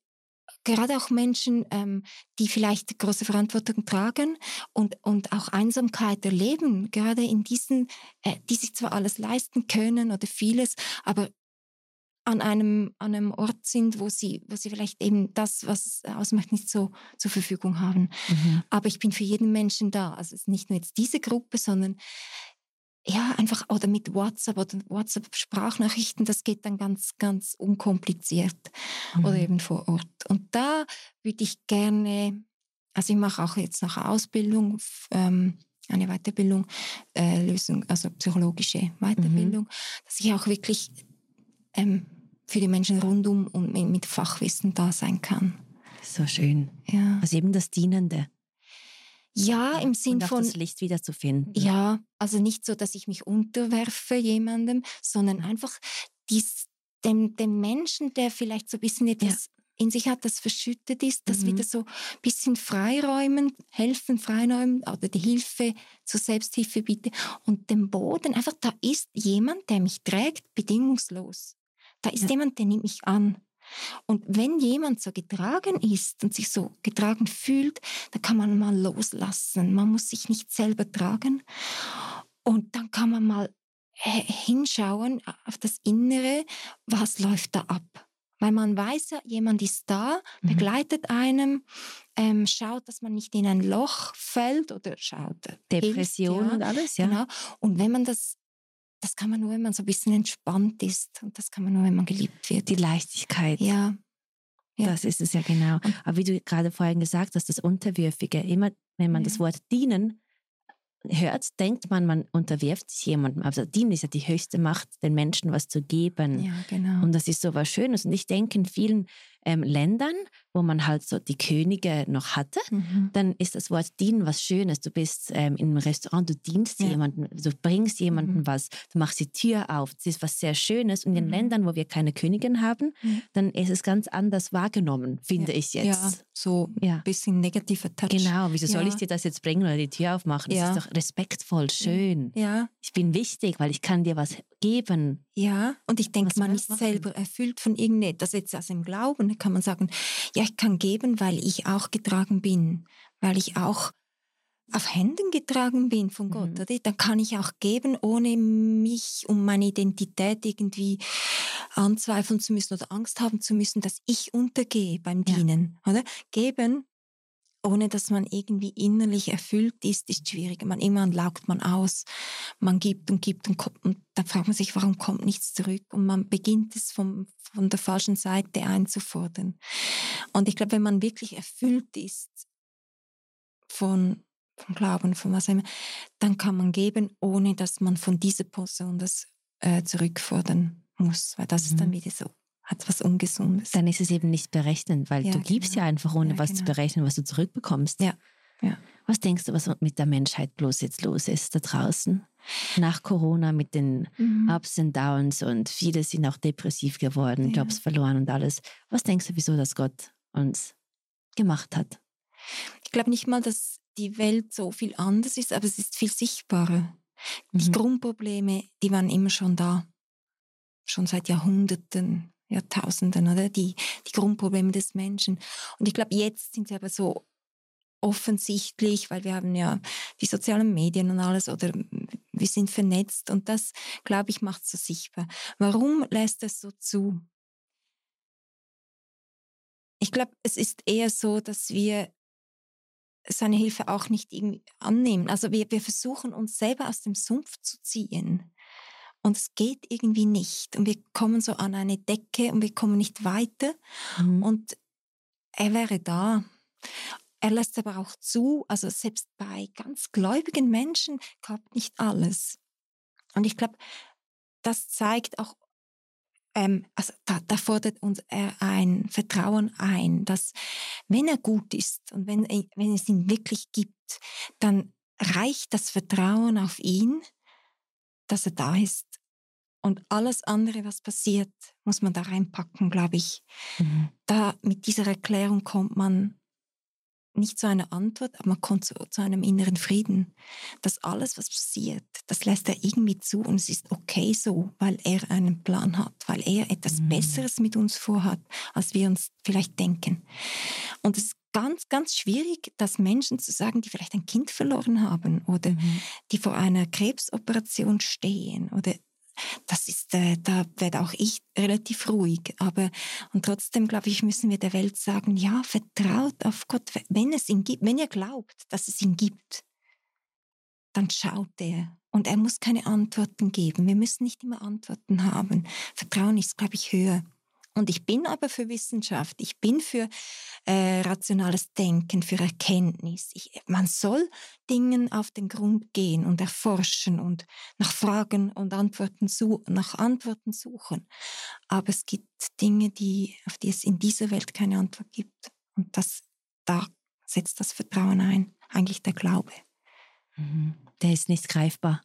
gerade auch Menschen, ähm, die vielleicht große Verantwortung tragen und, und auch Einsamkeit erleben, gerade in diesen, äh, die sich zwar alles leisten können oder vieles, aber an einem, an einem Ort sind, wo sie, wo sie vielleicht eben das, was es ausmacht, nicht so zur Verfügung haben. Mhm. Aber ich bin für jeden Menschen da. Also es ist nicht nur jetzt diese Gruppe, sondern ja, einfach oder mit WhatsApp oder WhatsApp-Sprachnachrichten, das geht dann ganz, ganz unkompliziert oder Mhm. eben vor Ort. Und da würde ich gerne, also ich mache auch jetzt nach Ausbildung, f- ähm, eine Weiterbildung, äh, Lösung, also psychologische Weiterbildung, dass ich auch wirklich ähm, für die Menschen rundum und mit, Fachwissen da sein kann. So schön. Ja, Also eben das Dienende. ja im Sinn von, das Licht wieder zu finden. Ja, also nicht so, dass ich mich unterwerfe jemandem, sondern einfach dies, dem, dem Menschen, der vielleicht so ein bisschen etwas in sich hat, das verschüttet ist, das Mhm. wieder so ein bisschen freiräumen, helfen, freiräumen oder die Hilfe zur Selbsthilfe bitte. Und dem Boden, einfach da ist jemand, der mich trägt, bedingungslos. Da ist Ja. jemand, der nimmt mich an. Und wenn jemand so getragen ist und sich so getragen fühlt, dann kann man mal loslassen. Man muss sich nicht selber tragen. Und dann kann man mal äh, hinschauen auf das Innere, was läuft da ab. Weil man weiß ja, jemand ist da, Mhm. begleitet einem, ähm, schaut, dass man nicht in ein Loch fällt oder schaut. äh, Depression hilft, und ja, alles, ja. Genau. Und wenn man das, das kann man nur, wenn man so ein bisschen entspannt ist. Und das kann man nur, wenn man geliebt wird. Die Leichtigkeit. ja. Ja. Das ist es ja genau. Aber wie du gerade vorhin gesagt hast, das Unterwürfige, immer wenn man das Ja. Wort dienen hört, denkt man, man unterwirft sich jemandem. Aber dienen ist ja die höchste Macht, den Menschen was zu geben. Ja, genau. Und das ist so was Schönes. Und ich denke, in vielen ähm, Ländern, wo man halt so die Könige noch hatte, Mhm. dann ist das Wort dienen was Schönes. Du bist ähm, in einem Restaurant, du dienst Ja. jemandem, du bringst jemandem Mhm. was, du machst die Tür auf. Das ist was sehr Schönes. Und in Mhm. Ländern, wo wir keine Königin haben, Ja. dann ist es ganz anders wahrgenommen, finde ich Ja, jetzt. so Ja. ein bisschen negativer Touch. Genau, wieso soll ich dir das jetzt bringen oder die Tür aufmachen? Das Ja. ist doch respektvoll, schön. Ja, Ich bin wichtig, weil ich kann dir was geben. ja. Und ich denke, man ist selber erfüllt von irgendetwas. Jetzt aus dem Glauben kann man sagen, ja, ich kann geben, weil ich auch getragen bin, weil ich auch auf Händen getragen bin von Gott. Mhm. Oder? Dann kann ich auch geben, ohne mich um meine Identität irgendwie anzweifeln zu müssen oder Angst haben zu müssen, dass ich untergehe beim Ja. Dienen. Oder? Geben ohne dass man irgendwie innerlich erfüllt ist, ist schwierig. Man immer laugt man aus, man gibt und gibt und, kommt, und dann fragt man sich, warum kommt nichts zurück? Und man beginnt es vom, von der falschen Seite einzufordern. Und ich glaube, wenn man wirklich erfüllt ist von, vom Glauben, von was immer, dann kann man geben, ohne dass man von dieser Person das äh, zurückfordern muss, weil das ist dann Mhm. wieder so, hat was Ungesundes. Dann ist es eben nicht berechnend, weil Ja, du gibst genau. ja einfach, ohne Ja, was zu genau. berechnen, was du zurückbekommst. Ja, ja. Was denkst du, was mit der Menschheit bloß jetzt los ist da draußen? Nach Corona mit den Mhm. Ups und Downs und viele sind auch depressiv geworden. Jobs verloren und alles. Was denkst du, wieso das Gott uns gemacht hat? Ich glaube nicht mal, dass die Welt so viel anders ist, aber es ist viel sichtbarer. Die Mhm. Grundprobleme, die waren immer schon da. Schon seit Jahrhunderten, Jahrtausenden, oder? Die, die Grundprobleme des Menschen. Und ich glaube, jetzt sind sie aber so offensichtlich, weil wir haben ja die sozialen Medien und alles oder wir sind vernetzt und das, glaube ich, macht es so sichtbar. Warum lässt es so zu? Ich glaube, es ist eher so, dass wir seine Hilfe auch nicht annehmen. Also wir, wir versuchen uns selber aus dem Sumpf zu ziehen. Und es geht irgendwie nicht. Und wir kommen so an eine Decke und wir kommen nicht weiter. Mhm. Und er wäre da. Er lässt aber auch zu, also selbst bei ganz gläubigen Menschen klappt nicht alles. Und ich glaube, das zeigt auch, ähm, also da, da, fordert uns er ein Vertrauen ein, dass wenn er gut ist und wenn, wenn es ihn wirklich gibt, dann reicht das Vertrauen auf ihn, dass er da ist. Und alles andere, was passiert, muss man da reinpacken, glaube ich. Mhm. Da mit dieser Erklärung kommt man nicht zu einer Antwort, aber man kommt zu, zu, einem inneren Frieden. Dass alles, was passiert, das lässt er irgendwie zu und es ist okay so, weil er einen Plan hat, weil er etwas mhm. Besseres mit uns vorhat, als wir uns vielleicht denken. Und es ist ganz, ganz schwierig, das Menschen zu sagen, die vielleicht ein Kind verloren haben oder mhm. die vor einer Krebsoperation stehen oder das ist, äh, da werde auch ich relativ ruhig. Aber und trotzdem, glaube ich, müssen wir der Welt sagen, ja, vertraut auf Gott, wenn es ihn gibt, wenn ihr glaubt, dass es ihn gibt, dann schaut er. Und er muss keine Antworten geben. Wir müssen nicht immer Antworten haben. Vertrauen ist, glaube ich, höher. Und ich bin aber für Wissenschaft, ich bin für äh, rationales Denken, für Erkenntnis. Ich, man soll Dingen auf den Grund gehen und erforschen und nach Fragen und Antworten su nach Antworten suchen. Aber es gibt Dinge, die, auf die es in dieser Welt keine Antwort gibt. Und das, da setzt das Vertrauen ein, eigentlich der Glaube. Mhm. Der ist nicht greifbar.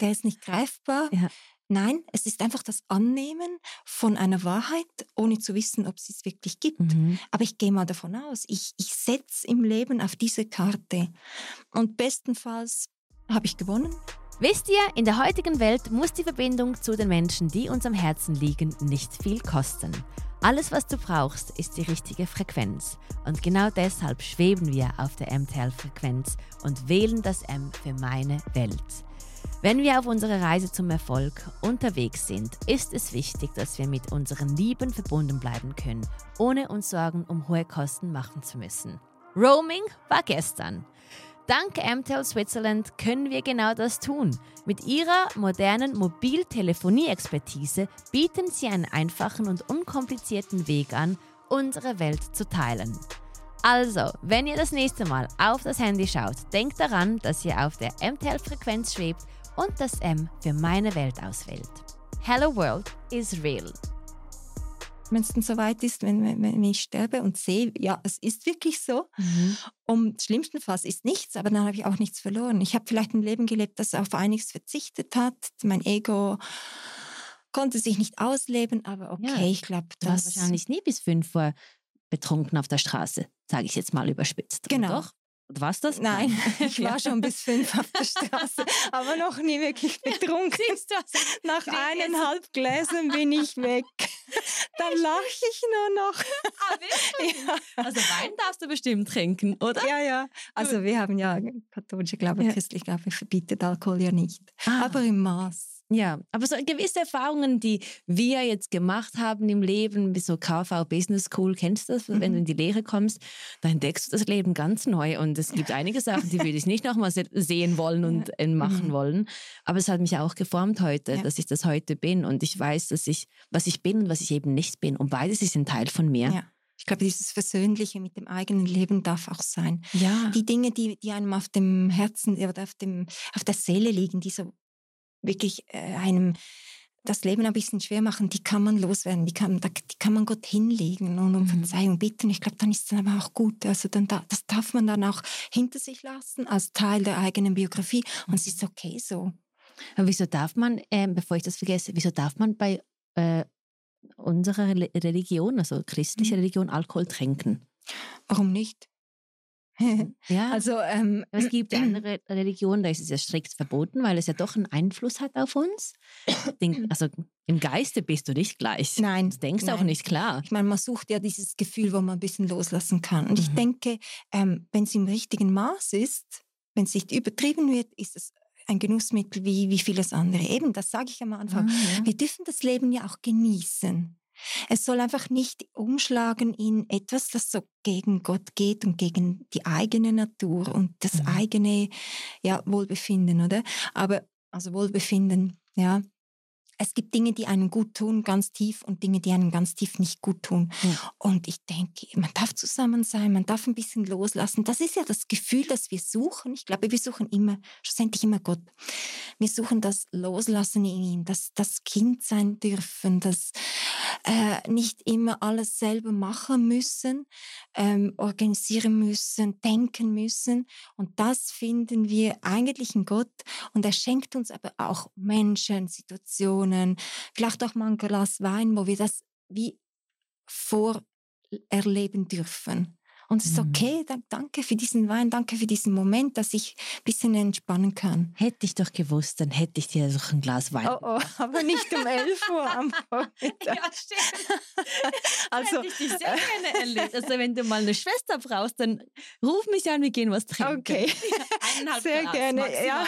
Der ist nicht greifbar. Ja. Nein, es ist einfach das Annehmen von einer Wahrheit, ohne zu wissen, ob es es wirklich gibt. Mhm. Aber ich gehe mal davon aus, ich, ich setze im Leben auf diese Karte und bestenfalls habe ich gewonnen. Wisst ihr, in der heutigen Welt muss die Verbindung zu den Menschen, die uns am Herzen liegen, nicht viel kosten. Alles, was du brauchst, ist die richtige Frequenz. Und genau deshalb schweben wir auf der MTL-Frequenz und wählen das M für meine Welt. Wenn wir auf unserer Reise zum Erfolg unterwegs sind, ist es wichtig, dass wir mit unseren Lieben verbunden bleiben können, ohne uns Sorgen um hohe Kosten machen zu müssen. Roaming war gestern. Dank MTEL Switzerland können wir genau das tun. Mit ihrer modernen Mobiltelefonie-Expertise bieten sie einen einfachen und unkomplizierten Weg an, unsere Welt zu teilen. Also, wenn ihr das nächste Mal auf das Handy schaut, denkt daran, dass ihr auf der MTEL-Frequenz schwebt und das M für meine Welt auswählt. Hello World is real. Wenn es dann soweit ist, wenn, wenn, wenn, ich sterbe und sehe, ja, es ist wirklich so. Mhm. Und schlimmstenfalls ist nichts, aber dann habe ich auch nichts verloren. Ich habe vielleicht ein Leben gelebt, das auf einiges verzichtet hat. Mein Ego konnte sich nicht ausleben, aber okay, ja, ich glaube, das... Du warst wahrscheinlich nie bis fünf Uhr betrunken auf der Straße, sage ich jetzt mal überspitzt. Genau. Doch? Warst das? Nein, ich war schon bis fünf auf der Straße, aber noch nie wirklich betrunken. Nach eineinhalb Gläsern bin ich weg. Dann lache ich nur noch. Ah, wirklich? Ja. Also Wein darfst du bestimmt trinken, oder? Ja, ja. Also wir haben ja katholische Glaube, ja. christlich Glaube verbietet Alkohol ja nicht. Ah. Aber im Maß. Ja, aber so gewisse Erfahrungen, die wir jetzt gemacht haben im Leben, wie so KV Business School, kennst du das? Wenn du mhm. in die Lehre kommst, dann entdeckst du das Leben ganz neu und es gibt einige Sachen, die würde ich nicht nochmal sehen wollen und ja. machen mhm. wollen. Aber es hat mich auch geformt heute, ja. dass ich das heute bin und ich weiß, dass ich, was ich bin und was ich eben nicht bin und beides ist ein Teil von mir. Ja. Ich glaube, dieses Versöhnliche mit dem eigenen Leben darf auch sein. Ja. Die Dinge, die, die einem auf dem Herzen oder auf, dem, auf der Seele liegen, die so wirklich äh, einem das Leben ein bisschen schwer machen, die kann man loswerden, die kann, die kann man Gott hinlegen und um mhm. Verzeihung bitten. Ich glaube, dann ist es aber auch gut. Also dann da, das darf man dann auch hinter sich lassen als Teil der eigenen Biografie und es ist okay so. Aber wieso darf man, äh, bevor ich das vergesse, wieso darf man bei äh, unserer Religion, also christlicher mhm. Religion, Alkohol trinken? Warum nicht? ja, also ähm, es gibt andere Religionen, da ist es ja strikt verboten, weil es ja doch einen Einfluss hat auf uns. Den, also im Geiste bist du nicht gleich. Nein. Du denkst nein. auch nicht klar. Ich meine, man sucht ja dieses Gefühl, wo man ein bisschen loslassen kann. Und mhm. ich denke, ähm, wenn es im richtigen Maß ist, wenn es nicht übertrieben wird, ist es ein Genussmittel wie, wie vieles andere. Eben, das sage ich am Anfang. Ah, ja. Wir dürfen das Leben ja auch genießen. Es soll einfach nicht umschlagen in etwas, das so gegen Gott geht und gegen die eigene Natur und das mhm. eigene ja, Wohlbefinden, oder? Aber, also Wohlbefinden, ja es gibt Dinge, die einem gut tun, ganz tief, und Dinge, die einem ganz tief nicht gut tun. Ja. Und ich denke, man darf zusammen sein, man darf ein bisschen loslassen. Das ist ja das Gefühl, das wir suchen. Ich glaube, wir suchen immer, schlussendlich immer Gott. Wir suchen das Loslassen in ihm, das, das Kind sein dürfen, das äh, nicht immer alles selber machen müssen, ähm, organisieren müssen, denken müssen. Und das finden wir eigentlich in Gott. Und er schenkt uns aber auch Menschen, Situationen, Situationen, vielleicht auch mal ein Glas Wein, wo wir das wie vorerleben dürfen. Und es ist mhm. okay, danke für diesen Wein, danke für diesen Moment, dass ich ein bisschen entspannen kann. Hätte ich doch gewusst, dann hätte ich dir doch ein Glas Wein. Oh, oh, aber nicht um 11 Uhr am Vormittag. ja, stimmt. also, hätte ich dich sehr gerne erlebt. Also wenn du mal eine Schwester brauchst, dann ruf mich an, wir gehen was trinken. Okay. Eineinhalb sehr Glas gerne, maximal. ja.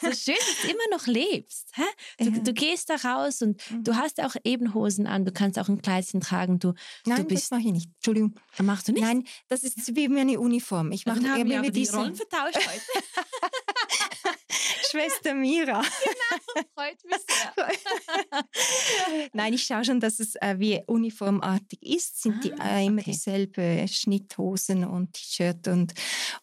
so schön, dass du immer noch lebst. Hä? Du, ja. du gehst da raus und mhm. du hast auch Ebenhosen an, du kannst auch ein Kleidchen tragen. Du, Nein, du bist, das mache ich nicht. Entschuldigung. Machst du nicht? Nein, das ist wie meine Uniform. Ich mache haben wir aber die Rollen vertauscht heute. Schwester Mira. Genau, freut mich sehr. Nein, ich schaue schon, dass es äh, wie uniformartig ist. Sind ah, die äh, immer okay. dieselbe Schnitthosen und T-Shirt und,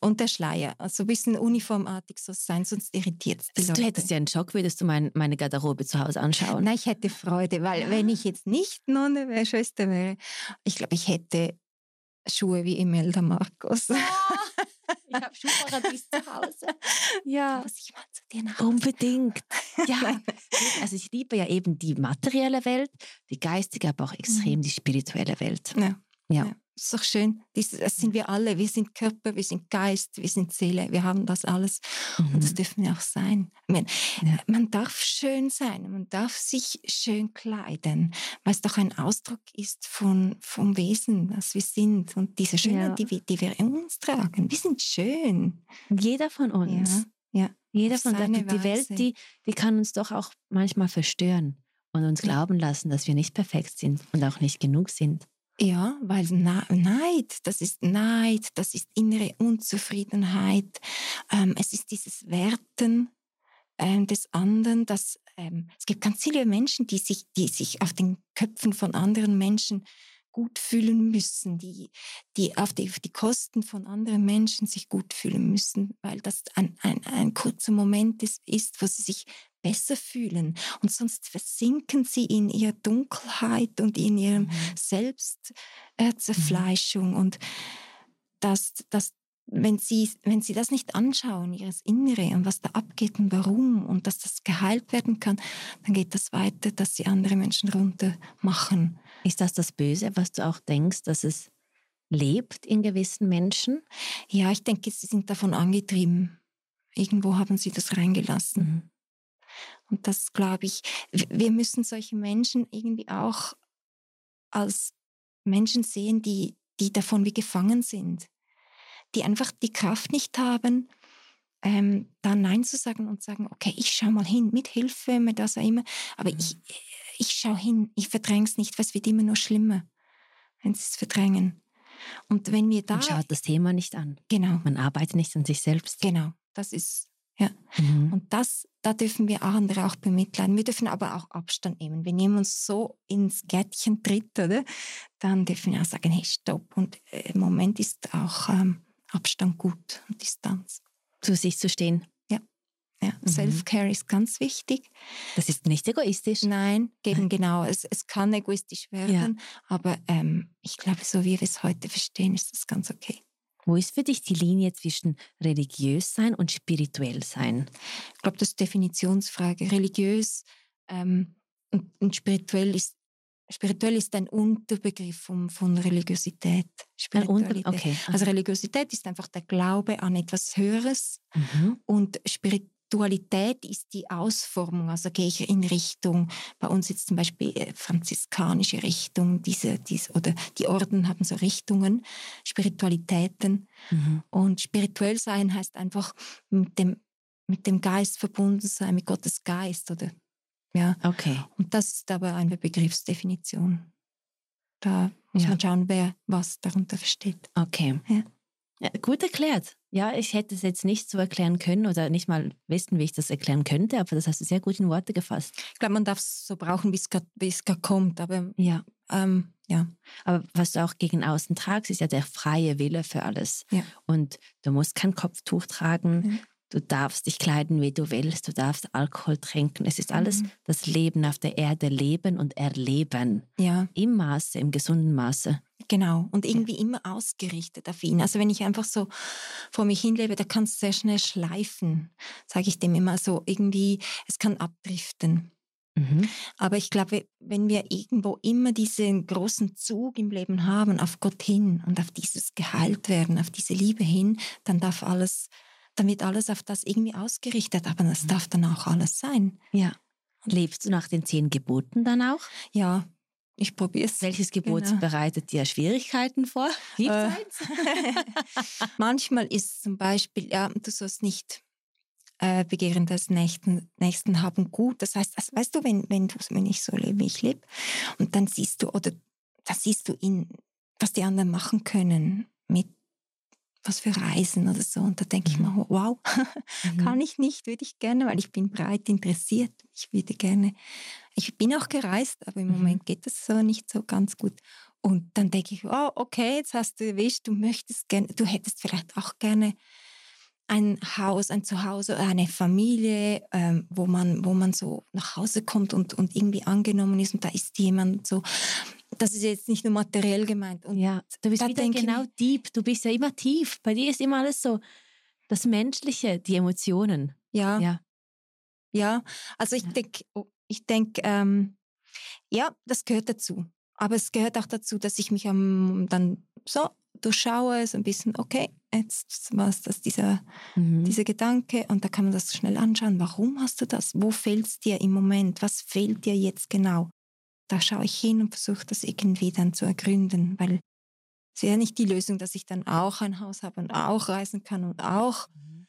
und der Schleier. Also ein bisschen uniformartig soll es sein, sonst irritiert es die also, Leute. Du hättest ja einen Schock, würdest du mein, meine Garderobe zu Hause anschauen. Nein, ich hätte Freude, weil wenn ich jetzt nicht Nonne wäre, Schwester wäre, ich glaube, ich hätte Schuhe wie Imelda Marcos. Oh, ich habe Schuhparadies zu Hause. Ja. Muss ich mal zu dir nach Unbedingt. Ja. also ich liebe ja eben die materielle Welt, die geistige, aber auch extrem mhm. die spirituelle Welt. Ja. ja. ja ist doch schön. Das, sind wir alle. Wir sind Körper, wir sind Geist, wir sind Seele. Wir haben das alles. Mhm. Und das mhm. dürfen wir auch sein. Man, ja. man darf schön sein. Man darf sich schön kleiden, weil es doch ein Ausdruck ist von, vom Wesen, das wir sind. Und diese Schönheit, ja. die, wir, die wir in uns tragen. Wir sind schön. Jeder von uns. Ja. ja. Jeder von uns. Die Welt, die, die kann uns doch auch manchmal verstören und uns glauben lassen, dass wir nicht perfekt sind und auch nicht genug sind. Ja, weil Neid, das ist Neid, das ist innere Unzufriedenheit. Ähm, es ist dieses Werten ähm, des anderen. Das, ähm, es gibt ganz viele Menschen, die sich, die sich auf den Köpfen von anderen Menschen gut fühlen müssen, die, die auf die, auf die Kosten von anderen Menschen sich gut fühlen müssen, weil das ein, ein, ein kurzer Moment ist, ist, wo sie sich besser fühlen. Und sonst versinken sie in ihrer Dunkelheit und in ihrem mhm. Selbstzerfleischung. Mhm. Und das, das, wenn sie, wenn sie das nicht anschauen, ihres Innere und was da abgeht und warum und dass das geheilt werden kann, dann geht das weiter, dass sie andere Menschen runter machen. Ist das das Böse, was du auch denkst, dass es lebt in gewissen Menschen? Ja, ich denke, sie sind davon angetrieben. Irgendwo haben sie das reingelassen. Mhm. Und das glaube ich, wir müssen solche Menschen irgendwie auch als Menschen sehen, die, die davon wie gefangen sind, die einfach die Kraft nicht haben, ähm, da Nein zu sagen und sagen, okay, ich schaue mal hin, mit Hilfe, mit das auch immer, aber mhm. ich, ich schaue hin, ich verdränge es nicht, weil es wird immer nur schlimmer, wenn sie es verdrängen. Und wenn wir da... Man schaut das Thema nicht an. Genau. Man arbeitet nicht an sich selbst. Genau, das ist ja. Mhm. Und das, da dürfen wir andere auch bemitleiden. Wir dürfen aber auch Abstand nehmen. Wenn jemand so ins Gärtchen tritt, oder, dann dürfen wir auch sagen, hey, stopp. Und äh, im Moment ist auch ähm, Abstand gut und Distanz. Zu sich zu stehen. Ja. Mhm. Self-Care ist ganz wichtig. Das ist nicht egoistisch. Nein, eben genau. Es, es kann egoistisch werden, ja. aber ähm, ich glaube, so wie wir es heute verstehen, ist das ganz okay. Wo ist für dich die Linie zwischen religiös sein und spirituell sein? Ich glaube, das ist Definitionsfrage. Religiös ähm, und, und, spirituell ist spirituell ist ein Unterbegriff von, von Religiosität. Spiritualität. Okay. Also Religiosität ist einfach der Glaube an etwas Höheres mhm. und Spiritualität Dualität ist die Ausformung, also gehe ich in Richtung, bei uns jetzt zum Beispiel äh, franziskanische Richtung, diese, diese, oder die Orden haben so Richtungen, Spiritualitäten. Mhm. Und spirituell sein heißt einfach mit dem, mit dem Geist verbunden sein, mit Gottes Geist oder Ja. Okay. Und das ist aber eine Begriffsdefinition. Da muss Ja. man schauen, wer was darunter versteht. Okay. Ja. Ja, gut erklärt. Ja, ich hätte es jetzt nicht so erklären können oder nicht mal wissen, wie ich das erklären könnte, aber das hast du sehr gut in Worte gefasst. Ich glaube, man darf es so brauchen, wie es gerade kommt. Aber Ja. ähm, ja, Aber was du auch gegen außen tragst, ist ja der freie Wille für alles. Ja. Und du musst kein Kopftuch tragen. Mhm. Du darfst dich kleiden, wie du willst. Du darfst Alkohol trinken. Es ist alles Mhm. das Leben auf der Erde, leben und erleben. ja, Im Maße, im gesunden Maße. genau. Und irgendwie immer ausgerichtet auf ihn. Also wenn ich einfach so vor mich hinlebe, da kann es sehr schnell schleifen, sage ich dem immer so. Irgendwie, es kann abdriften. Mhm. Aber ich glaube, wenn wir irgendwo immer diesen großen Zug im Leben haben, auf Gott hin und auf dieses geheilt werden, auf diese Liebe hin, dann darf alles, dann wird alles auf das irgendwie ausgerichtet. Aber das darf dann auch alles sein. Ja. Lebst du nach den zehn Geboten dann auch? Ja, ich probiere es. Welches Gebot Genau. bereitet dir Schwierigkeiten vor? Gibt Äh? Manchmal ist zum Beispiel, ja, du sollst nicht äh, begehren des Nächsten, Nächsten haben gut. Das heißt, das, weißt du, wenn, wenn, du, wenn ich so lebe, wie ich lebe, und dann siehst du, oder da siehst du in, was die anderen machen können mit was für Reisen oder so. Und da denke ich Mhm. mir, wow, Mhm. kann ich nicht, würde ich gerne, weil ich bin breit interessiert. Ich würde gerne, ich bin auch gereist, aber im Mhm. Moment geht das so nicht so ganz gut. Und dann denke ich, oh, okay, jetzt hast du erwischt, du möchtest gerne, du hättest vielleicht auch gerne ein Haus, ein Zuhause, eine Familie, ähm, wo, man, wo man so nach Hause kommt und, und irgendwie angenommen ist und da ist jemand so. Das ist jetzt nicht nur materiell gemeint. Und Ja, du bist wieder ich genau mir- deep. Du bist ja immer tief. Bei dir ist immer alles so das Menschliche, die Emotionen. ja, Ja. Ja, also ich Ja. denke, ich denk, ähm, ja, das gehört dazu. Aber es gehört auch dazu, dass ich mich ähm, dann so durchschaue, so ein bisschen, okay, jetzt war es das, dieser, Mhm. dieser Gedanke und da kann man das schnell anschauen. Warum hast du das? Wo fehlt es dir im Moment? Was fehlt dir jetzt genau? Da schaue ich hin und versuche das irgendwie dann zu ergründen, weil es wäre nicht die Lösung, dass ich dann auch ein Haus habe und auch reisen kann und auch Mhm.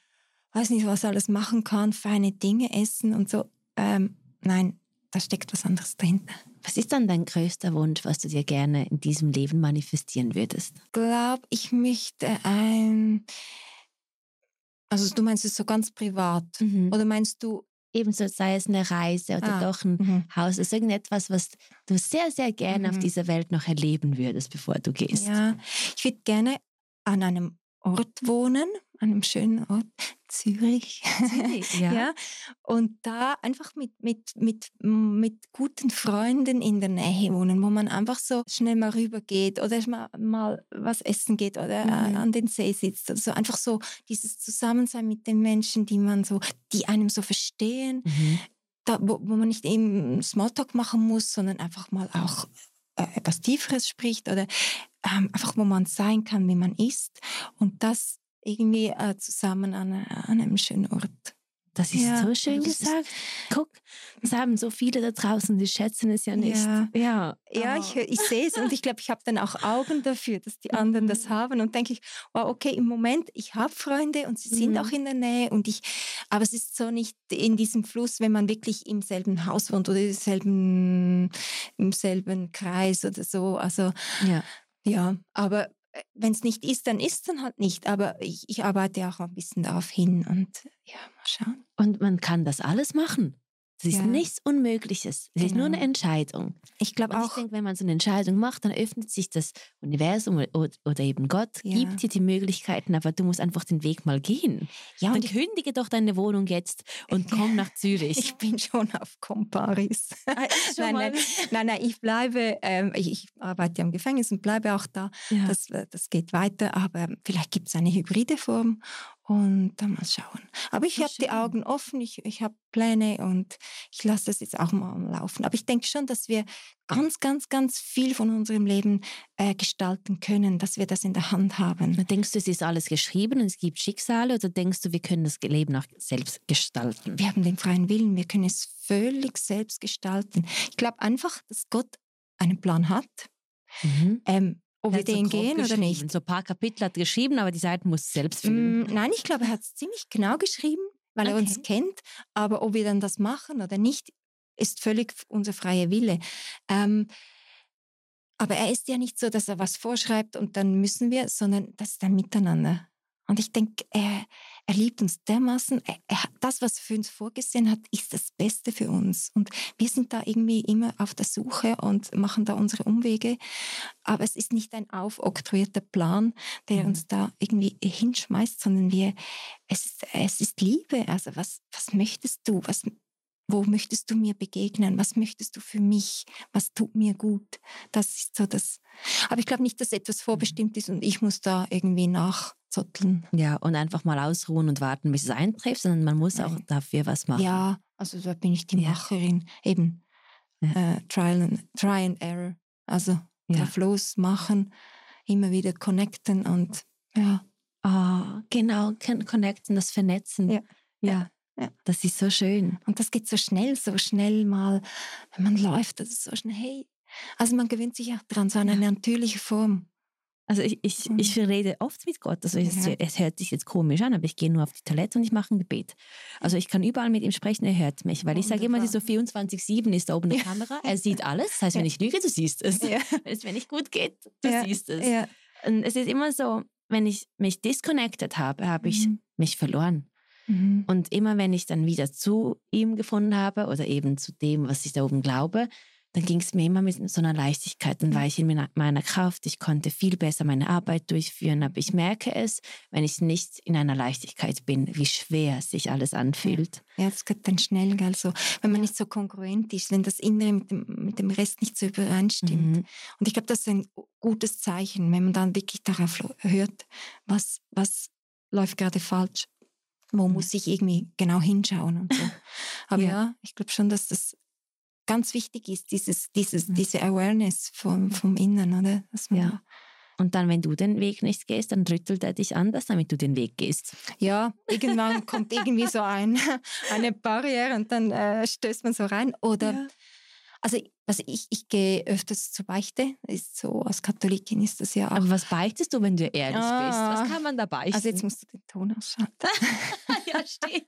weiß nicht, was alles machen kann, feine Dinge essen und so. Ähm, nein, da steckt was anderes dahinter. Was ist dann dein größter Wunsch, was du dir gerne in diesem Leben manifestieren würdest? Glaub, ich möchte ein. Also du meinst es so ganz privat. Oder meinst du. Ebenso sei es eine Reise oder Ah, doch ein Mhm. Haus, ist irgendetwas, was du sehr, sehr gerne auf Mhm. dieser Welt noch erleben würdest, bevor du gehst. Ja, ich würde gerne an einem Ort wohnen, einem schönen Ort, Zürich. ja. ja. Und da einfach mit, mit, mit, mit guten Freunden in der Nähe wohnen, wo man einfach so schnell mal rübergeht oder mal, mal was essen geht oder äh, Mhm. an den See sitzt. Also einfach so dieses Zusammensein mit den Menschen, die man so, die einem so verstehen, Mhm. da, wo, wo man nicht eben Smalltalk machen muss, sondern einfach mal auch äh, etwas Tieferes spricht oder ähm, einfach, wo man sein kann, wie man ist. Und das irgendwie äh, zusammen an, an einem schönen Ort. Das ist Ja, so schön das ist- gesagt. Guck, das haben so viele da draußen, die schätzen es ja nicht. Ja. ja. Ja, Oh. ich, ich sehe es und ich glaube, ich habe dann auch Augen dafür, dass die anderen das Mhm. haben und denke ich, wow, okay, im Moment, ich habe Freunde und sie sind Mhm. auch in der Nähe und ich, aber es ist so nicht in diesem Fluss, wenn man wirklich im selben Haus wohnt oder im selben, im selben Kreis oder so. Also ja. ja, aber wenn es nicht ist, dann ist es dann halt nicht. Aber ich, ich arbeite auch ein bisschen darauf hin und ja, mal schauen. Und man kann das alles machen. Es ist Ja. nichts Unmögliches. Es ist nur eine Genau. Entscheidung. Ich glaube Und ich auch, denke, wenn man so eine Entscheidung macht, dann öffnet sich das Universum oder, eben Gott, Ja. gibt dir die Möglichkeiten, aber du musst einfach den Weg mal gehen. ja, Dann kündige doch deine Wohnung jetzt und komm nach Zürich. ich bin schon auf Comparis. Ah, nein, nein, nein, nein, ich bleibe, ähm, ich, ich arbeite im Gefängnis und bleibe auch da. Ja. Das, äh, das geht weiter, aber vielleicht gibt es eine hybride Form und dann mal schauen. Aber ich habe die. Augen offen, ich, ich habe Pläne und ich lasse das jetzt auch mal Laufen. Aber ich denke schon, dass wir ganz, ganz, ganz viel von unserem Leben äh, gestalten können, dass wir das in der Hand haben. Denkst du, es ist alles geschrieben und es gibt Schicksale oder denkst du, wir können das Leben auch selbst gestalten? Wir haben den freien Willen, wir können es völlig selbst gestalten. Ich glaube einfach, dass Gott einen Plan hat. Mhm. Ähm, ob wir so den grob gehen oder nicht. So ein paar Kapitel hat er geschrieben, aber die Seiten muss selbst füllen. Mm, nein, ich glaube, er hat es ziemlich genau geschrieben, weil er uns Okay. kennt. Aber ob wir dann das machen oder nicht, ist völlig unser freier Wille. Ähm, aber er ist ja nicht so, dass er was vorschreibt und dann müssen wir, sondern das ist ein Miteinander. Und ich denke, er, er liebt uns dermaßen. Er, er, das, was er für uns vorgesehen hat, ist das Beste für uns. Und wir sind da irgendwie immer auf der Suche und machen da unsere Umwege. Aber es ist nicht ein aufoktroyierter Plan, der mhm. uns da irgendwie hinschmeißt, sondern wir, es ist, es ist Liebe. Also was, was möchtest du? Was, wo möchtest du mir begegnen? Was möchtest du für mich? Was tut mir gut? Das ist so das. Aber ich glaube nicht, dass etwas vorbestimmt ist und ich muss da irgendwie nachzotteln. Ja, und einfach mal ausruhen und warten, bis es eintrifft, sondern man muss auch dafür was machen. Ja, also da bin ich die ja. Macherin. Eben ja. äh, Trial and, Try and Error. Also ja. drauf losmachen, immer wieder connecten und ja. Oh, genau, connecten, das Vernetzen. Ja. ja. Ja. Das ist so schön. Und das geht so schnell, so schnell mal, wenn man läuft, das ist so schnell, hey. Also man gewöhnt sich auch daran, so eine ja. natürliche Form. Also ich, ich, mhm. ich rede oft mit Gott. Also es, ja. es, hört sich jetzt komisch an, aber ich gehe nur auf die Toilette und ich mache ein Gebet. Also ich kann überall mit ihm sprechen, er hört mich. Weil ich sage immer, so 24-7 ist da oben eine Kamera, er sieht alles. Das heißt, wenn ich lüge, du siehst es. Ja. Wenn es nicht gut geht, du siehst es. Und es ist immer so, wenn ich mich disconnected habe, habe ich mhm. mich verloren. Mhm. Und immer wenn ich dann wieder zu ihm gefunden habe oder eben zu dem, was ich da oben glaube, dann ging es mir immer mit so einer Leichtigkeit. Dann war ich in meiner Kraft, ich konnte viel besser meine Arbeit durchführen. Aber ich merke es, wenn ich nicht in einer Leichtigkeit bin, wie schwer sich alles anfühlt. Ja, es geht dann schnell, gell? So, wenn man nicht so kongruent ist, wenn das Innere mit dem, mit dem Rest nicht so übereinstimmt. Mhm. Und ich glaube, das ist ein gutes Zeichen, wenn man dann wirklich darauf hört, was, was läuft gerade falsch wo muss ich irgendwie genau hinschauen und so. Aber ja, ja ich glaube schon, dass das ganz wichtig ist, dieses, dieses, diese Awareness vom, vom Innen, oder? ja. Und dann, wenn du den Weg nicht gehst, dann rüttelt er dich anders, damit du den Weg gehst. Ja, irgendwann kommt irgendwie so ein, eine Barriere und dann äh, stößt man so rein. Oder ja. Also, also ich, ich gehe öfters zur Beichte. Ist so, als Katholikin ist das ja auch. Aber was beichtest du, wenn du ehrlich ah, bist? Was kann man da beichten? Also jetzt musst du den Ton ausschalten. ja, stimmt.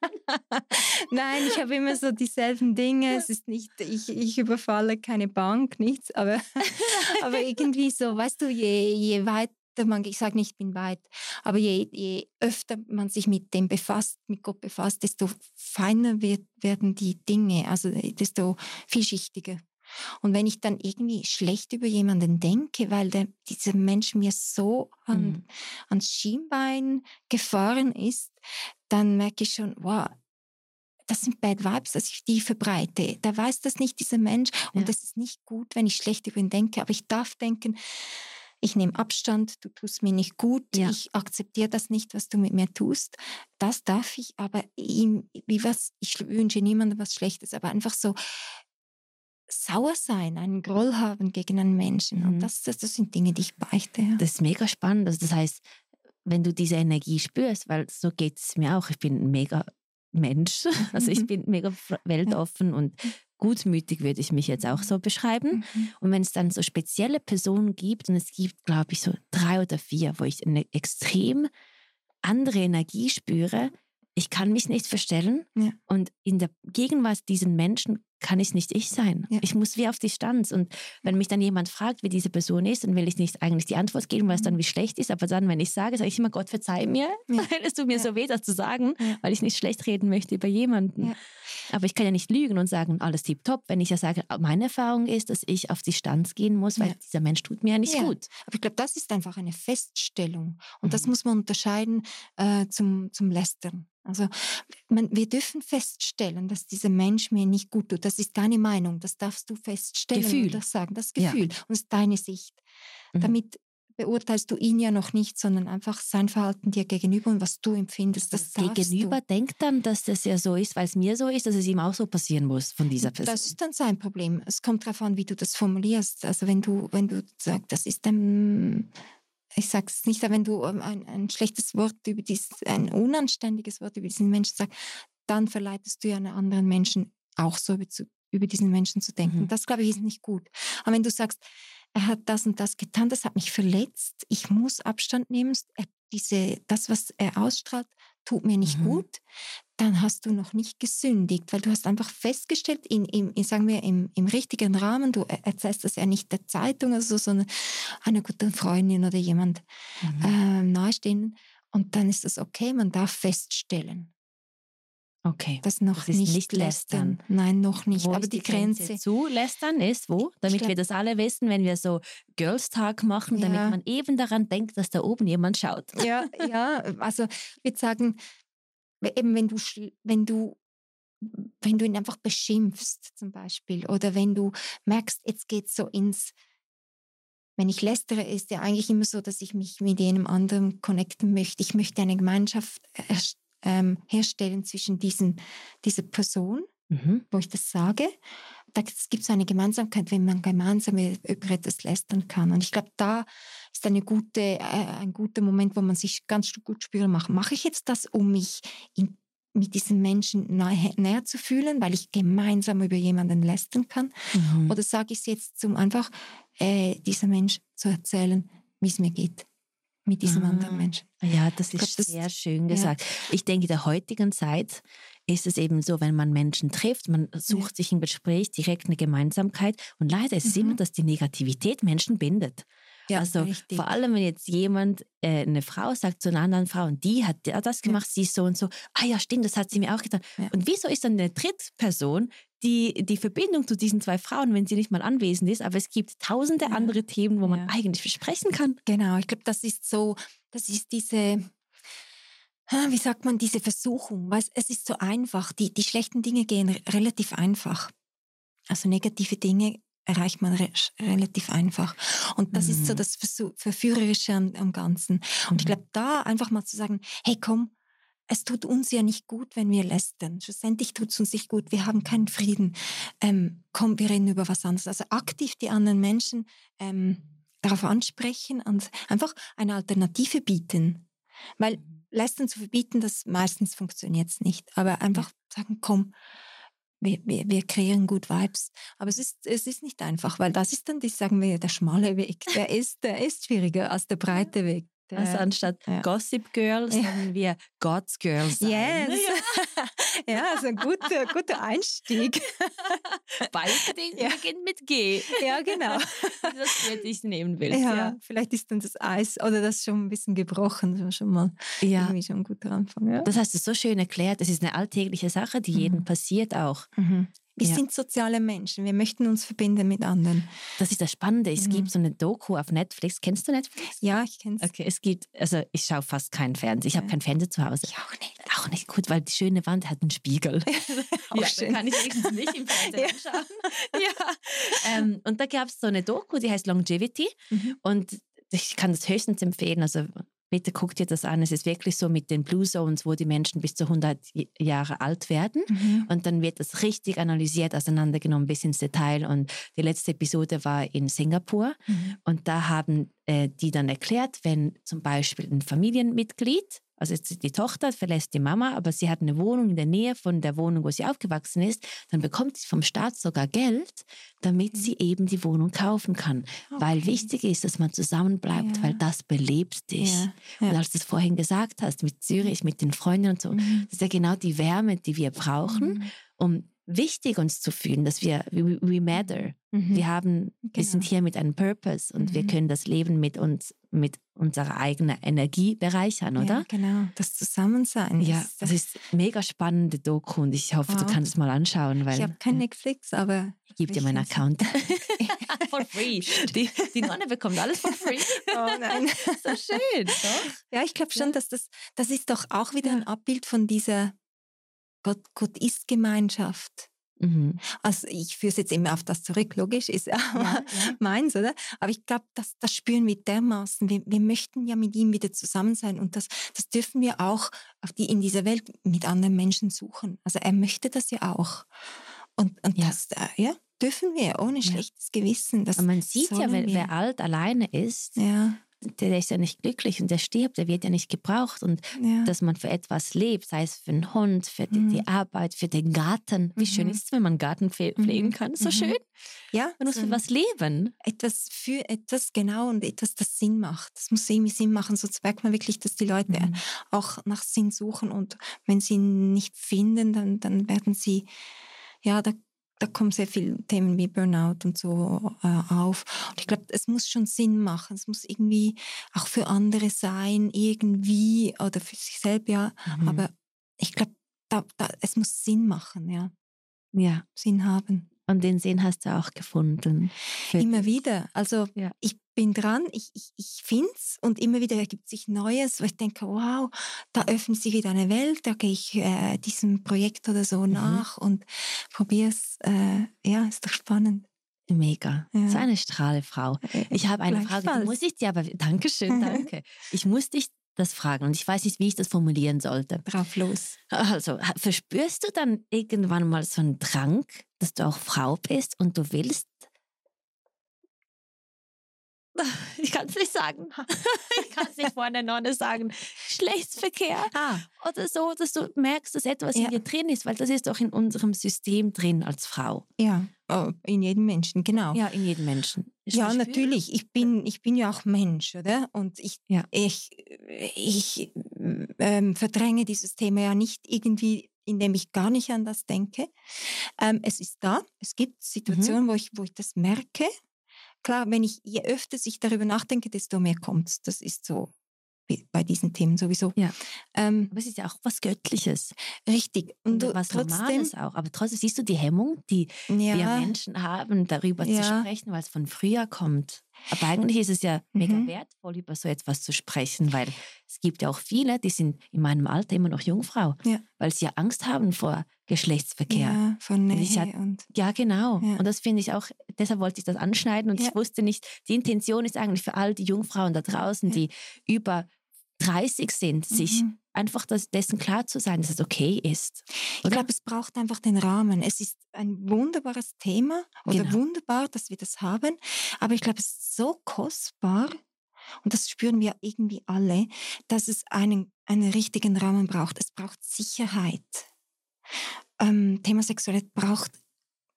Nein, ich habe immer so dieselben Dinge. Es ist nicht, ich, ich überfalle keine Bank, nichts, aber, aber irgendwie so, weißt du, je, je weiter man, ich sage nicht, ich bin weit, aber je, je öfter man sich mit dem befasst, mit Gott befasst, desto feiner wird, werden die Dinge, also desto vielschichtiger. Und wenn ich dann irgendwie schlecht über jemanden denke, weil der, dieser Mensch mir so an, mhm. ans Schienbein gefahren ist, dann merke ich schon, wow, das sind Bad Vibes, dass ich die verbreite. Der weiß das nicht, dieser Mensch. Und ja. das ist nicht gut, wenn ich schlecht über ihn denke. Aber ich darf denken, ich nehme Abstand, du tust mir nicht gut, ja. ich akzeptiere das nicht, was du mit mir tust. Das darf ich, aber ihm, wie was, ich wünsche niemandem was Schlechtes, aber einfach so sauer sein, einen Groll haben gegen einen Menschen. Mhm. Und das, das, das, sind Dinge, die ich beichte. Ja. Das ist mega spannend. Also das heißt, wenn du diese Energie spürst, weil so geht es mir auch, ich bin ein mega Mensch, also ich mhm. bin mega weltoffen und gutmütig würde ich mich jetzt auch so beschreiben. Mhm. Und wenn es dann so spezielle Personen gibt, und es gibt, glaube ich, so drei oder vier, wo ich eine extrem andere Energie spüre, ich kann mich nicht verstellen. Ja. Und in der Gegenwart diesen Menschen kann ich nicht ich sein. Ja. Ich muss wie auf Distanz. Und wenn mich dann jemand fragt, wie diese Person ist, dann will ich nicht eigentlich die Antwort geben, weil es dann mhm. wie schlecht ist. Aber dann, wenn ich sage, sage ich immer, Gott verzeih mir, ja. weil es tut mir ja. so weh, das zu sagen, weil ich nicht schlecht reden möchte über jemanden. Aber ich kann ja nicht lügen und sagen, alles tipptopp, wenn ich ja sage, meine Erfahrung ist, dass ich auf Distanz gehen muss, weil dieser Mensch tut mir ja nicht gut. Aber ich glaube, das ist einfach eine Feststellung. Und mhm. das muss man unterscheiden äh, zum, zum Lästern. Also man, wir dürfen feststellen, dass dieser Mensch mir nicht gut tut. Das ist deine Meinung, das darfst du feststellen Gefühl. und das sagen. Das Gefühl ja. und das ist deine Sicht. Mhm. Damit beurteilst du ihn ja noch nicht, sondern einfach sein Verhalten dir gegenüber und was du empfindest. Das, das Gegenüber du. denkt dann, dass das ja so ist, weil es mir so ist, dass es ihm auch so passieren muss von dieser Person. Das ist dann sein Problem. Es kommt darauf an, wie du das formulierst. Also wenn du, wenn du sagst, das ist ein ich sage es nicht, aber wenn du ähm, ein, ein schlechtes Wort über dies, ein unanständiges Wort über diesen Menschen sagst, dann verleitest du ja einen anderen Menschen auch so über, über diesen Menschen zu denken. Mhm. Das, glaube ich, ist nicht gut. Aber wenn du sagst, er hat das und das getan, das hat mich verletzt, ich muss Abstand nehmen, er, diese, das, was er ausstrahlt, tut mir nicht mhm. gut, dann hast du noch nicht gesündigt, weil du hast einfach festgestellt, in, in, sagen wir, im, im richtigen Rahmen, du erzählst das ja nicht der Zeitung oder so, sondern einer guten Freundin oder jemand mhm. äh, nahestehenden. Und dann ist das okay, man darf feststellen. Okay. Das noch das nicht, nicht lästern. lästern. Nein, noch nicht. Wo Aber die, die Grenze, Grenze zu lästern ist wo? Damit glaub, wir das alle wissen, wenn wir so Girls Tag machen, ja. damit man eben daran denkt, dass da oben jemand schaut. Ja, ja. Also ich würde sagen, eben wenn du, wenn du wenn du ihn einfach beschimpfst zum Beispiel oder wenn du merkst, jetzt geht es so ins, wenn ich lästere, ist ja eigentlich immer so, dass ich mich mit jenem anderen connecten möchte. Ich möchte eine Gemeinschaft ähm, herstellen zwischen diesen, dieser Person, mhm. wo ich das sage. Da gibt es eine Gemeinsamkeit, wenn man gemeinsam über etwas lästern kann. Und ich glaube, da ist eine gute, äh, ein guter Moment, wo man sich ganz gut spüren macht. Mache ich jetzt das, um mich in, mit diesen Menschen nahe, näher zu fühlen, weil ich gemeinsam über jemanden lästern kann? Mhm. Oder sage ich es jetzt, um einfach äh, dieser Mensch zu erzählen, wie es mir geht? Mit diesem ah, anderen Menschen. Ja, das ist glaub, sehr schön gesagt. Ja. Ich denke, in der heutigen Zeit ist es eben so, wenn man Menschen trifft, man sucht ja. sich im Gespräch direkt eine Gemeinsamkeit und leider ist es mhm. immer, dass die Negativität Menschen bindet. Ja, also richtig. vor allem, wenn jetzt jemand, äh, eine Frau sagt zu einer anderen Frau, und die hat das gemacht, ja. sie ist so und so, ah ja, stimmt, das hat sie mir auch getan. Ja. Und wieso ist dann eine Drittperson die, die Verbindung zu diesen zwei Frauen, wenn sie nicht mal anwesend ist, aber es gibt tausende ja. andere Themen, wo man eigentlich besprechen kann. Genau, ich glaube, das ist so, das ist diese, wie sagt man, diese Versuchung, weil es ist so einfach, die, die schlechten Dinge gehen relativ einfach. Also negative Dinge erreicht man re relativ einfach. Und das mhm. ist so mhm. das Verführerische am, am Ganzen. Und mhm. ich glaube, da einfach mal zu sagen, hey komm, es tut uns ja nicht gut, wenn wir lästern. Schlussendlich tut es uns nicht gut. Wir haben keinen Frieden. Ähm, komm, wir reden über was anderes. Also aktiv die anderen Menschen ähm, darauf ansprechen und einfach eine Alternative bieten. Weil lästern zu verbieten, das meistens funktioniert nicht. Aber einfach sagen, komm, wir, wir, wir kreieren gut Vibes. Aber es ist, es ist nicht einfach, weil das ist dann, die sagen wir, der schmale Weg. Der ist, der ist schwieriger als der breite Weg. Also anstatt ja. Gossip Girls ja. haben wir God's Girls. Sein. Yes. ja, also ein guter, guter Einstieg. Beide ja. beginnen mit G. Ja, genau. das wird ich nehmen will. Ja, ja, vielleicht ist dann das Eis oder das schon ein bisschen gebrochen. Das war schon mal ja. irgendwie schon ein guter Anfang. Ja. Das hast du so schön erklärt. Es ist eine alltägliche Sache, die mhm. jedem passiert auch. Mhm. Wir ja. sind soziale Menschen. Wir möchten uns verbinden mit anderen. Das ist das Spannende. Es mhm. gibt so eine Doku auf Netflix. Kennst du Netflix? Ja, ich kenne es. Okay, es gibt, also ich schaue fast keinen Fernsehen. Ich habe keinen Fernseher zu Hause. Ich auch nicht. Auch nicht gut, weil die schöne Wand hat einen Spiegel. auch ja, schön. kann ich wenigstens nicht im Fernsehen anschauen. ja. Ähm, und da gab es so eine Doku, die heißt Longevity. Mhm. Und ich kann das höchstens empfehlen. Also bitte guck dir das an. Es ist wirklich so mit den Blue Zones, wo die Menschen bis zu 100 Jahre alt werden. Mhm. Und dann wird das richtig analysiert, auseinandergenommen bis ins Detail. Und die letzte Episode war in Singapur. Mhm. Und da haben äh, die dann erklärt, wenn zum Beispiel ein Familienmitglied also die Tochter verlässt die Mama, aber sie hat eine Wohnung in der Nähe von der Wohnung, wo sie aufgewachsen ist. Dann bekommt sie vom Staat sogar Geld, damit sie mhm. eben die Wohnung kaufen kann. Okay. Weil wichtig ist, dass man zusammenbleibt, ja. weil das belebt dich. Ja. Ja. Und als du es vorhin gesagt hast, mit Zürich, mit den Freunden und so, mhm. das ist ja genau die Wärme, die wir brauchen, mhm. um wichtig uns zu fühlen, dass wir, we, we matter. Mhm. Wir haben, genau. wir sind hier mit einem Purpose und mhm. wir können das Leben mit uns, mit unserer eigenen Energie bereichern, oder? Ja, genau. Das Zusammensein. Ja, das, das ist mega spannende Doku und ich hoffe, wow. du kannst es mal anschauen. Weil, ich habe kein Netflix, aber... Ich gebe dir meinen Account. for free. Die, die Nonne bekommt alles for free. Oh nein. so schön, doch? Ja, ich glaube schon, dass das, das ist doch auch wieder ein Abbild von dieser Gott, Gott ist Gemeinschaft. Mhm. Also ich führe es jetzt immer auf das zurück, logisch, ist ja, ja, meins, oder? Aber ich glaube, das, das spüren wir dermaßen. Wir, wir möchten ja mit ihm wieder zusammen sein und das, das dürfen wir auch auf die, in dieser Welt mit anderen Menschen suchen. Also er möchte das ja auch. Und, und ja. das, äh, ja, dürfen wir, ohne schlechtes Gewissen. Das und man sieht ja, wer, wer alt alleine ist, ja der ist ja nicht glücklich und der stirbt, der wird ja nicht gebraucht. Und Ja. dass man für etwas lebt, sei es für einen Hund, für die, Mhm. die Arbeit, für den Garten. Wie schön Mhm. ist es, wenn man einen Garten Mhm. pflegen kann? So Mhm. schön. ja, Man muss so für was leben. etwas für etwas genau und etwas, das Sinn macht. Das muss irgendwie Sinn machen, sonst merkt man wirklich, dass die Leute Mhm. auch nach Sinn suchen und wenn sie ihn nicht finden, dann, dann werden sie, ja, da, da kommen sehr viele Themen wie Burnout und so äh, auf. Und ich glaube, es muss schon Sinn machen. Es muss irgendwie auch für andere sein, irgendwie oder für sich selbst, ja. Mhm. Aber ich glaube, da, da, es muss Sinn machen, ja. ja, Sinn haben. und den Sinn hast du auch gefunden. Immer wieder. Also Ja. ich bin dran, ich, ich, ich finde es und immer wieder ergibt sich Neues, wo ich denke, wow, da öffnet sich wieder eine Welt, da gehe ich äh, diesem Projekt oder so Mhm. nach und probiere es. Äh, ja, ist doch spannend. Mega. Ja. So eine Strahlefrau. Ich habe eine Frage, die muss ich dir aber. Dankeschön, danke. ich muss dich das fragen und ich weiß nicht, wie ich das formulieren sollte. Drauf los. Also, verspürst du dann irgendwann mal so einen Drang, dass du auch Frau bist und du willst? Ich kann es nicht sagen. Ich kann es nicht vor einer Nonne sagen. Geschlechtsverkehr Ah, oder so, dass du merkst, dass etwas Ja. in dir drin ist, weil das ist doch in unserem System drin als Frau. ja, oh, in jedem Menschen, genau. Ja, in jedem Menschen. Ja, Verspürst- natürlich. Ich bin, ich bin ja auch Mensch, oder? Und ich, Ja. ich, ich ähm, verdränge dieses Thema ja nicht irgendwie, indem ich gar nicht an das denke. Ähm, es ist da. Es gibt Situationen, wo, ich, wo ich das merke. Klar, wenn ich, je öfter ich darüber nachdenke, desto mehr kommt Das ist so bei diesen Themen sowieso. Ja. Ähm, Aber es ist ja auch was Göttliches richtig. Und und du, was trotzdem, Normales auch. Aber trotzdem siehst du die Hemmung, die ja, wir Menschen haben, darüber zu Ja. sprechen, weil es von früher kommt. Aber eigentlich ist es ja mega Mhm. wertvoll, über so etwas zu sprechen, weil es gibt ja auch viele, die sind in meinem Alter immer noch Jungfrau, Ja. weil sie ja Angst haben vor Geschlechtsverkehr. Ja, ja, von Nähe und genau. Ja. Und das finde ich auch, deshalb wollte ich das anschneiden und Ja. ich wusste nicht, die Intention ist eigentlich für all die Jungfrauen da draußen, Ja. die über 30 sind, sich Mhm. Einfach das, dessen klar zu sein, dass es okay ist. Ich Oder? glaube, es braucht einfach den Rahmen. Es ist ein wunderbares Thema oder Genau. wunderbar, dass wir das haben. Aber ich glaube, es ist so kostbar und das spüren wir irgendwie alle, dass es einen, einen richtigen Rahmen braucht. Es braucht Sicherheit. Ähm, Thema Sexualität braucht,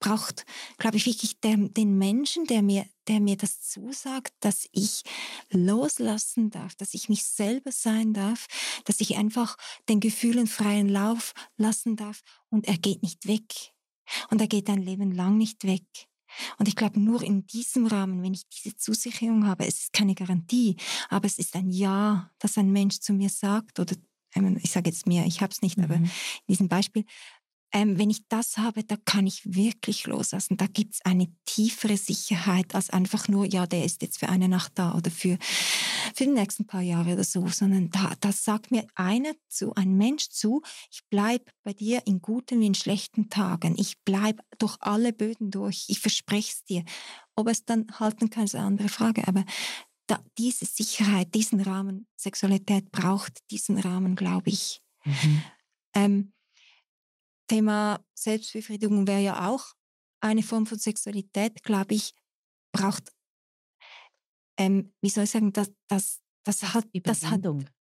braucht glaube ich, wirklich den, den Menschen, der mir, der mir das zusagt, dass ich loslassen darf, dass ich mich selber sein darf, dass ich einfach den Gefühlen freien Lauf lassen darf und er geht nicht weg. Und er geht ein Leben lang nicht weg. Und ich glaube, nur in diesem Rahmen, wenn ich diese Zusicherung habe, es ist keine Garantie, aber es ist ein Ja, das ein Mensch zu mir sagt, oder ich sage jetzt mir, ich habe es nicht, aber Mhm. in diesem Beispiel, ähm, wenn ich das habe, da kann ich wirklich loslassen. Da gibt es eine tiefere Sicherheit als einfach nur, ja, der ist jetzt für eine Nacht da oder für, für die nächsten paar Jahre oder so, sondern da, da sagt mir einer zu, ein Mensch zu, ich bleib bei dir in guten wie in schlechten Tagen. Ich bleib durch alle Böden durch. Ich verspreche es dir. Ob es dann halten kann, ist eine andere Frage. Aber da, diese Sicherheit, diesen Rahmen, Sexualität braucht diesen Rahmen, glaube ich. Mhm. Ähm, Thema Selbstbefriedigung wäre ja auch eine Form von Sexualität, glaube ich, braucht, ähm, wie soll ich sagen, das, das, das hat, das hat,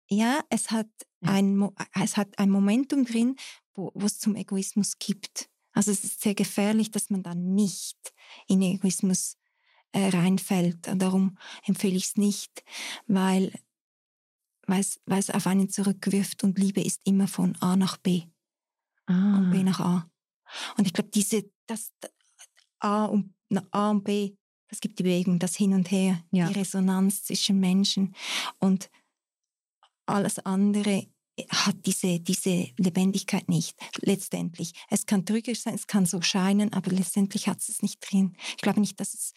ja, es hat, Ja. ein, es hat ein Momentum drin, wo wo es zum Egoismus gibt. Also es ist sehr gefährlich, dass man dann nicht in Egoismus äh, reinfällt. Und darum empfehle ich es nicht, weil weil es auf einen zurückwirft und Liebe ist immer von A nach B und B Ah. nach A. Und ich glaube, diese, das A und, A und B, das gibt die Bewegung, das Hin und Her, Ja. die Resonanz zwischen Menschen und alles andere hat diese, diese Lebendigkeit nicht, letztendlich. Es kann trügerisch sein, es kann so scheinen, aber letztendlich hat es es nicht drin. Ich glaube nicht, dass es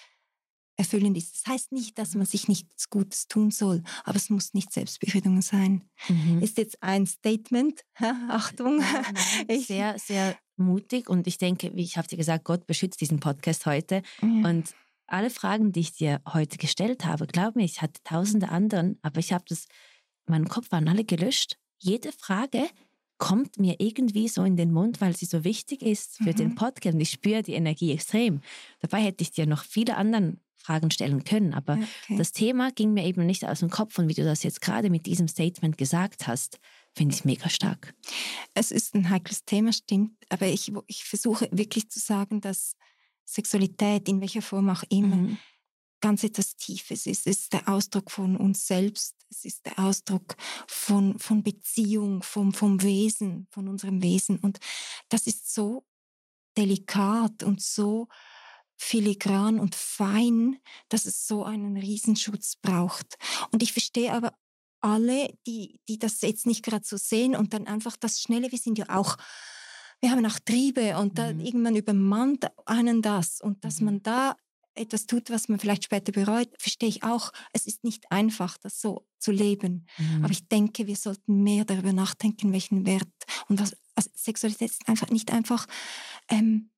erfüllend ist. Das heißt nicht, dass man sich nichts Gutes tun soll, aber es muss nicht Selbstbefriedigung sein. Mhm. Ist jetzt ein Statement, Achtung. Nein, nein, Ich- sehr, sehr mutig und ich denke, wie ich habe dir gesagt, Gott beschützt diesen Podcast heute Ja. und alle Fragen, die ich dir heute gestellt habe, glaub mir, ich hatte tausende anderen, aber ich habe das, in meinem Kopf waren alle gelöscht. Jede Frage kommt mir irgendwie so in den Mund, weil sie so wichtig ist für mhm. den Podcast. Und ich spüre die Energie extrem. Dabei hätte ich dir noch viele andere Fragen stellen können, aber okay. das Thema ging mir eben nicht aus dem Kopf. Und wie du das jetzt gerade mit diesem Statement gesagt hast, finde ich mega stark. Es ist ein heikles Thema, stimmt. Aber ich, ich versuche wirklich zu sagen, dass Sexualität in welcher Form auch immer mhm ganz etwas Tiefes ist. Es ist der Ausdruck von uns selbst. Es ist der Ausdruck von, von Beziehung, vom, vom Wesen, von unserem Wesen. Und das ist so delikat und so filigran und fein, dass es so einen Riesenschutz braucht. Und ich verstehe aber alle, die, die das jetzt nicht gerade so sehen und dann einfach das Schnelle, wir sind ja auch wir haben auch Triebe und dann mhm. irgendwann übermannt einen das und dass mhm. man da etwas tut, was man vielleicht später bereut, verstehe ich auch. Es ist nicht einfach, das so zu leben. Mhm. Aber ich denke, wir sollten mehr darüber nachdenken, welchen Wert und was also Sexualität ist einfach nicht einfach ähm,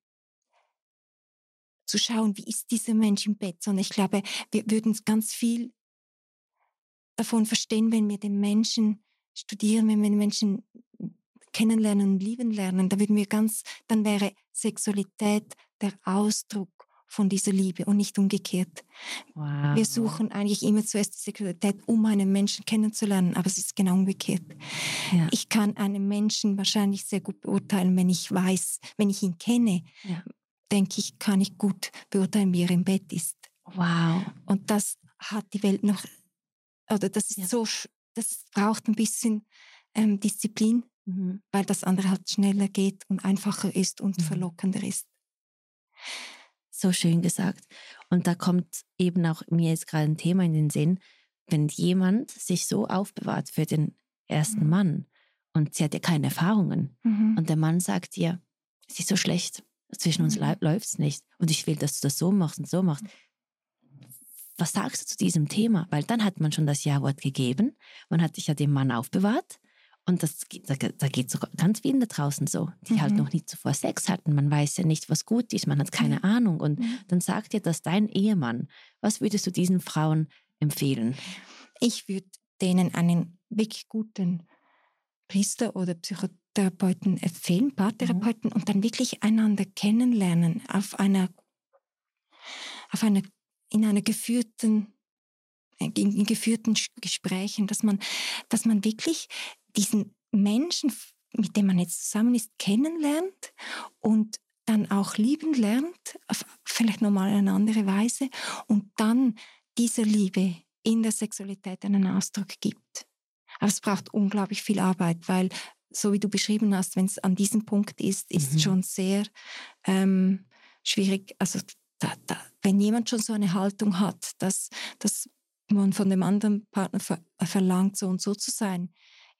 zu schauen, wie ist dieser Mensch im Bett, sondern ich glaube, wir würden ganz viel davon verstehen, wenn wir den Menschen studieren, wenn wir den Menschen kennenlernen und lieben lernen, da würden wir ganz, dann wäre Sexualität der Ausdruck von dieser Liebe und nicht umgekehrt. Wow. Wir suchen eigentlich immer zuerst die Sexualität, um einen Menschen kennenzulernen, aber es ist genau umgekehrt. Ja. Ich kann einen Menschen wahrscheinlich sehr gut beurteilen, wenn ich weiß, wenn ich ihn kenne, ja. denke ich, kann ich gut beurteilen, wie er im Bett ist. Wow. Und das hat die Welt noch, oder das ist ja. so, das braucht ein bisschen ähm, Disziplin, mhm. weil das andere halt schneller geht und einfacher ist und mhm. verlockender ist. So schön gesagt. Und da kommt eben auch mir jetzt gerade ein Thema in den Sinn, wenn jemand sich so aufbewahrt für den ersten mhm. Mann und sie hat ja keine Erfahrungen mhm. und der Mann sagt ihr, es ist so schlecht, zwischen uns mhm. läuft es nicht und ich will, dass du das so machst und so machst. Was sagst du zu diesem Thema? Weil dann hat man schon das Ja-Wort gegeben, man hat sich ja dem Mann aufbewahrt und das, da, da geht es ganz vielen da draußen so, die halt mhm. halt noch nie zuvor Sex hatten. Man weiß ja nicht, was gut ist, man hat keine mhm. Ahnung. Und mhm. dann sagt dir das dein Ehemann. Was würdest du diesen Frauen empfehlen? Ich würde denen einen wirklich guten Priester oder Psychotherapeuten empfehlen, Paartherapeuten, mhm. und dann wirklich einander kennenlernen auf einer, auf einer, in einer geführten in geführten Gesprächen, dass man, dass man wirklich diesen Menschen, mit dem man jetzt zusammen ist, kennenlernt und dann auch lieben lernt, vielleicht nochmal eine andere Weise und dann dieser Liebe in der Sexualität einen Ausdruck gibt. Aber es braucht unglaublich viel Arbeit, weil so wie du beschrieben hast, wenn es an diesem Punkt ist, ist mhm. schon sehr ähm, schwierig. Also da, da, wenn jemand schon so eine Haltung hat, dass, dass man von dem anderen Partner ver verlangt, so und so zu sein,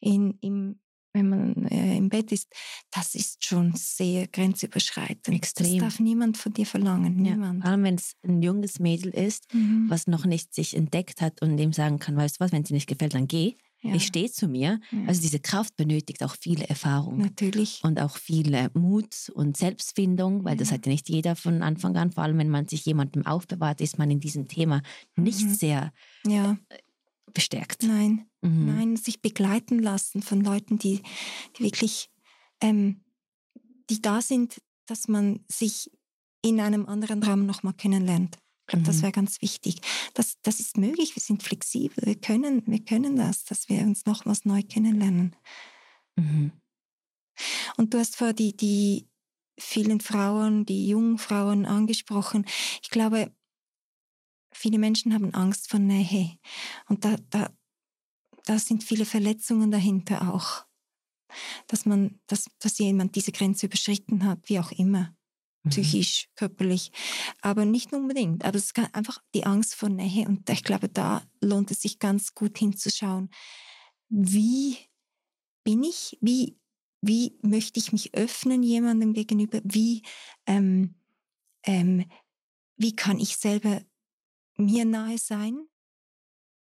in, im, wenn man äh, im Bett ist, das ist schon sehr grenzüberschreitend. Extrem. Das darf niemand von dir verlangen. Niemand. Ja, vor allem, wenn es ein junges Mädel ist, mhm. was noch nicht sich entdeckt hat und dem sagen kann, weißt du was, wenn es dir nicht gefällt, dann geh. Ja. Ich stehe zu mir. Ja. Also diese Kraft benötigt auch viele Erfahrung. Natürlich. Und auch viel Mut und Selbstfindung, weil ja. das hat ja nicht jeder von Anfang an. Vor allem, wenn man sich jemandem aufbewahrt, ist man in diesem Thema nicht mhm. sehr ja. Bestärkt. Nein, mhm. nein, sich begleiten lassen von Leuten, die, die wirklich, ähm, die da sind, dass man sich in einem anderen Raum nochmal kennenlernt. Ich glaube, mhm. das wäre ganz wichtig. Das, das ist möglich, wir sind flexibel, wir können, wir können das, dass wir uns nochmals neu kennenlernen. Mhm. Und du hast vor die, die vielen Frauen, die jungen Frauen angesprochen. Ich glaube, viele Menschen haben Angst vor Nähe. Und da, da, da sind viele Verletzungen dahinter auch. Dass man, dass, dass jemand diese Grenze überschritten hat, wie auch immer. Mhm. Psychisch, körperlich. Aber nicht unbedingt. Aber es ist einfach die Angst vor Nähe. Und ich glaube, da lohnt es sich ganz gut hinzuschauen. Wie bin ich? Wie, wie möchte ich mich öffnen jemandem gegenüber? Wie, ähm, ähm, wie kann ich selber mir nahe sein?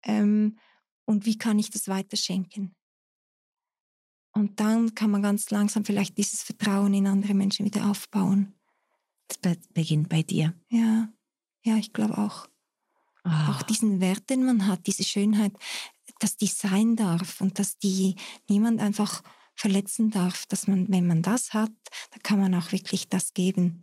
Ähm, und wie kann ich das weiterschenken? Und dann kann man ganz langsam vielleicht dieses Vertrauen in andere Menschen wieder aufbauen. Das beginnt bei dir. Ja, ja, ich glaube auch. Oh. Auch diesen Wert, den man hat, diese Schönheit, dass die sein darf und dass die niemand einfach verletzen darf, dass man, wenn man das hat, dann kann man auch wirklich das geben.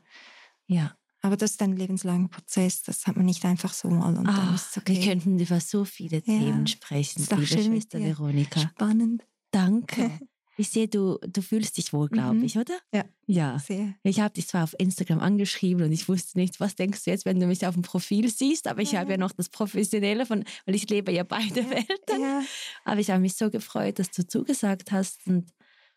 Ja. Aber das ist ein lebenslanger Prozess, das hat man nicht einfach so mal und Ah, okay. Wir könnten über so viele Themen sprechen, Ist doch liebe schön mit Schwester dir. Veronika. Spannend. Danke. Ich sehe, du, du fühlst dich wohl, glaube Mhm. ich, oder? Ja. Ja. Sehr. Ich habe dich zwar auf Instagram angeschrieben und ich wusste nicht, was denkst du jetzt, wenn du mich auf dem Profil siehst, aber ich habe ja noch das Professionelle von, weil ich lebe ja beide Welten. Ja, Aber ich habe mich so gefreut, dass du zugesagt hast und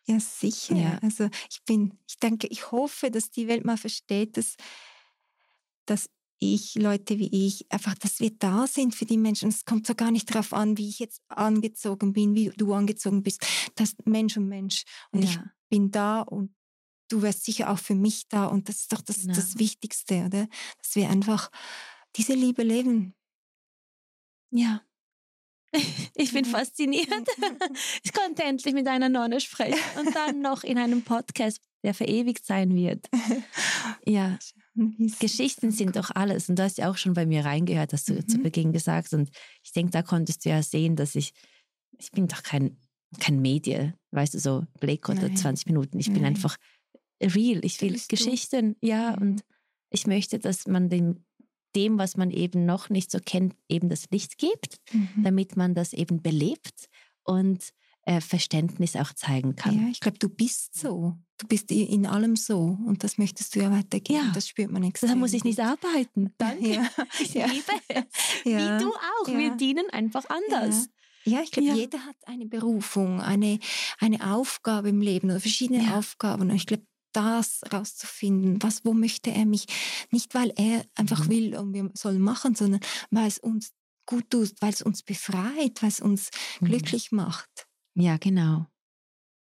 ja, sicher. Ja. Also ich bin, ich denke, ich hoffe, dass die Welt mal versteht, dass, dass ich, Leute wie ich, einfach, dass wir da sind für die Menschen. Es kommt so gar nicht darauf an, wie ich jetzt angezogen bin, wie du angezogen bist. Das Mensch und Mensch. Und ich ja, bin da und du wärst sicher auch für mich da. Und das ist doch das, Genau. das Wichtigste, oder? Dass wir einfach diese Liebe leben. ja. Ich bin fasziniert. Ich konnte endlich mit einer Nonne sprechen und dann noch in einem Podcast, der verewigt sein wird. Ja, Geschichten sind doch alles. Und du hast ja auch schon bei mir reingehört, hast du zu Mhm. Beginn gesagt. Und ich denke, da konntest du ja sehen, dass ich, ich bin doch kein, kein Medien, weißt du, so Blick oder Nein. 20 Minuten. Ich bin Nein. einfach real. Ich will bist du. Geschichten, ja. Mhm. Und ich möchte, dass man dem, dem, was man eben noch nicht so kennt, eben das Licht gibt, Mhm. damit man das eben belebt und äh, Verständnis auch zeigen kann. Ja, ich glaube, du bist so. Du bist in allem so und das möchtest du ja weitergeben. Ja. Das spürt man extrem. Da muss ich nicht arbeiten. Danke. Ja. Ich Ja. liebe es. Ja. Wie du auch. Wir dienen einfach anders. Ja, ich glaube, Ja. jeder hat eine Berufung, eine, eine Aufgabe im Leben oder verschiedene Ja. Aufgaben. Und ich glaube, das rauszufinden, was, wo möchte er mich, nicht weil er einfach Mhm. will und wir sollen machen, sondern weil es uns gut tut, weil es uns befreit, weil es uns Mhm. glücklich macht. Ja, genau.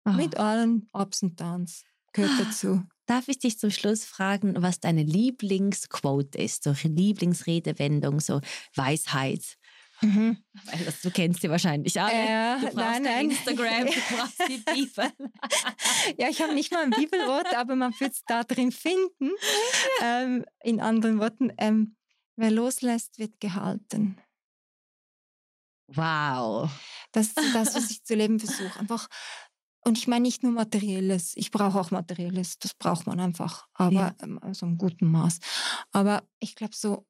Oh. Mit allen Ups und Downs gehört Ah. dazu. Darf ich dich zum Schluss fragen, was deine Lieblingsquote ist? So Lieblingsredewendung, so Weisheit. Mhm. Weil das, du kennst sie wahrscheinlich alle. Ja, du brauchst nein, nein. Instagram, du brauchst die Bibel. Ja, ich habe nicht mal ein Bibelwort, aber man wird es da drin finden. Ähm, in anderen Worten, ähm, wer loslässt, wird gehalten. Wow. Das ist das, was ich zu leben versuche. Einfach, und ich meine nicht nur Materielles, ich brauche auch Materielles, das braucht man einfach, aber Ja. ähm, also im guten Maß. Aber ich glaube so,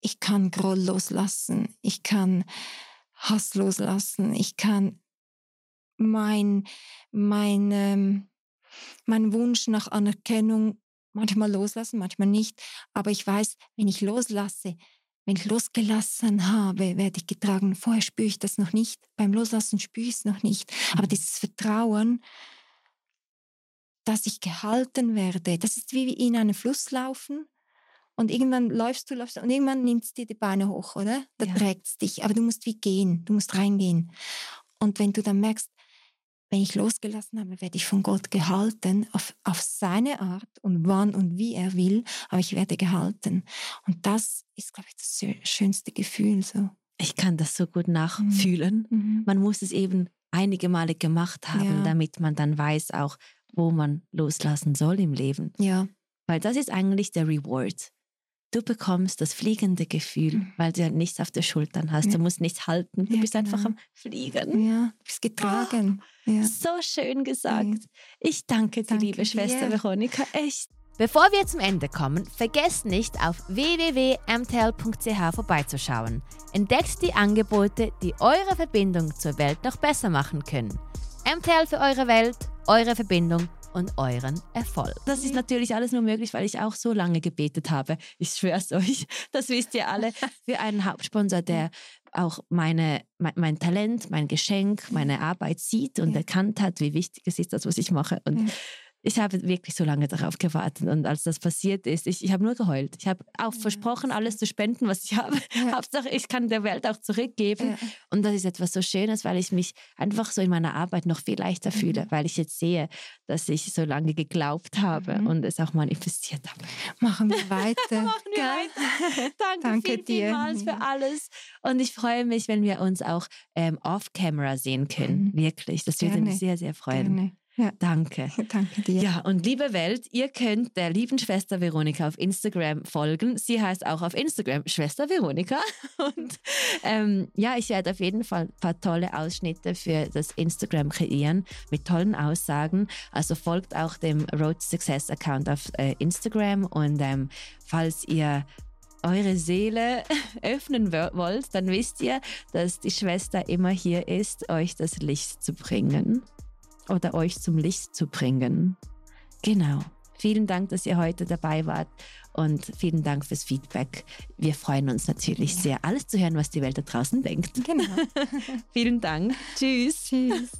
ich kann Groll loslassen, ich kann Hass loslassen, ich kann mein, mein, ähm, mein Wunsch nach Anerkennung manchmal loslassen, manchmal nicht. Aber ich weiß, wenn ich loslasse, wenn ich losgelassen habe, werde ich getragen. Vorher spüre ich das noch nicht. Beim Loslassen spüre ich es noch nicht. Aber dieses Vertrauen, dass ich gehalten werde, das ist wie in einen Fluss laufen. Und irgendwann läufst du, läufst du und irgendwann nimmt es dir die Beine hoch, oder? Da Ja. trägt es dich. Aber du musst wie gehen, du musst reingehen. Und wenn du dann merkst, wenn ich losgelassen habe, werde ich von Gott gehalten, auf, auf seine Art und wann und wie er will, aber ich werde gehalten. Und das ist, glaube ich, das schö- schönste Gefühl. So. Ich kann das so gut nachfühlen. Mhm. Man muss es eben einige Male gemacht haben, Ja. damit man dann weiß auch, wo man loslassen soll im Leben. Ja, Weil das ist eigentlich der Reward. Du bekommst das fliegende Gefühl, Mhm. weil du ja nichts auf den Schultern hast. Ja. Du musst nichts halten. Du Ja, bist einfach genau. am Fliegen. ja, du bist getragen. Ja. So schön gesagt. Ich danke dir, Danke liebe Schwester dir. Veronika. Echt. Bevor wir zum Ende kommen, vergesst nicht, auf www.mtl.ch vorbeizuschauen. Entdeckt die Angebote, die eure Verbindung zur Welt noch besser machen können. MTL für eure Welt, eure Verbindung und euren Erfolg. Das ist natürlich alles nur möglich, weil ich auch so lange gebetet habe. Ich schwör's euch, das wisst ihr alle, für einen Hauptsponsor, der auch meine, mein, mein Talent, mein Geschenk, meine Arbeit sieht und Ja. erkannt hat, wie wichtig es ist, das, was ich mache. Und Ja. Ich habe wirklich so lange darauf gewartet. Und als das passiert ist, ich, ich habe nur geheult. Ich habe auch Ja, versprochen, alles zu spenden, was ich habe. Ja. Hauptsache, ich kann der Welt auch zurückgeben. Ja. Und das ist etwas so Schönes, weil ich mich einfach so in meiner Arbeit noch viel leichter fühle, Mhm. weil ich jetzt sehe, dass ich so lange geglaubt habe Mhm. und es auch manifestiert habe. Machen wir weiter. Machen wir Gell? Danke, Danke viel, dir. vielmals für Ja. alles. Und ich freue mich, wenn wir uns auch ähm, off-camera sehen können. Mhm. Wirklich. Das würde mich sehr, sehr freuen. Gerne. Ja. Danke. Danke dir. Ja, und liebe Welt, ihr könnt der lieben Schwester Veronika auf Instagram folgen. Sie heißt auch auf Instagram Schwester Veronika. Und ähm, ja, ich werde auf jeden Fall ein paar tolle Ausschnitte für das Instagram kreieren mit tollen Aussagen. Also folgt auch dem Road to Success Account auf äh, Instagram und ähm, falls ihr eure Seele öffnen wollt, dann wisst ihr, dass die Schwester immer hier ist, euch das Licht zu bringen oder euch zum Licht zu bringen. Genau. Vielen Dank, dass ihr heute dabei wart und vielen Dank fürs Feedback. Wir freuen uns natürlich ja. sehr, alles zu hören, was die Welt da draußen denkt. Genau. vielen Dank. Tschüss. Tschüss.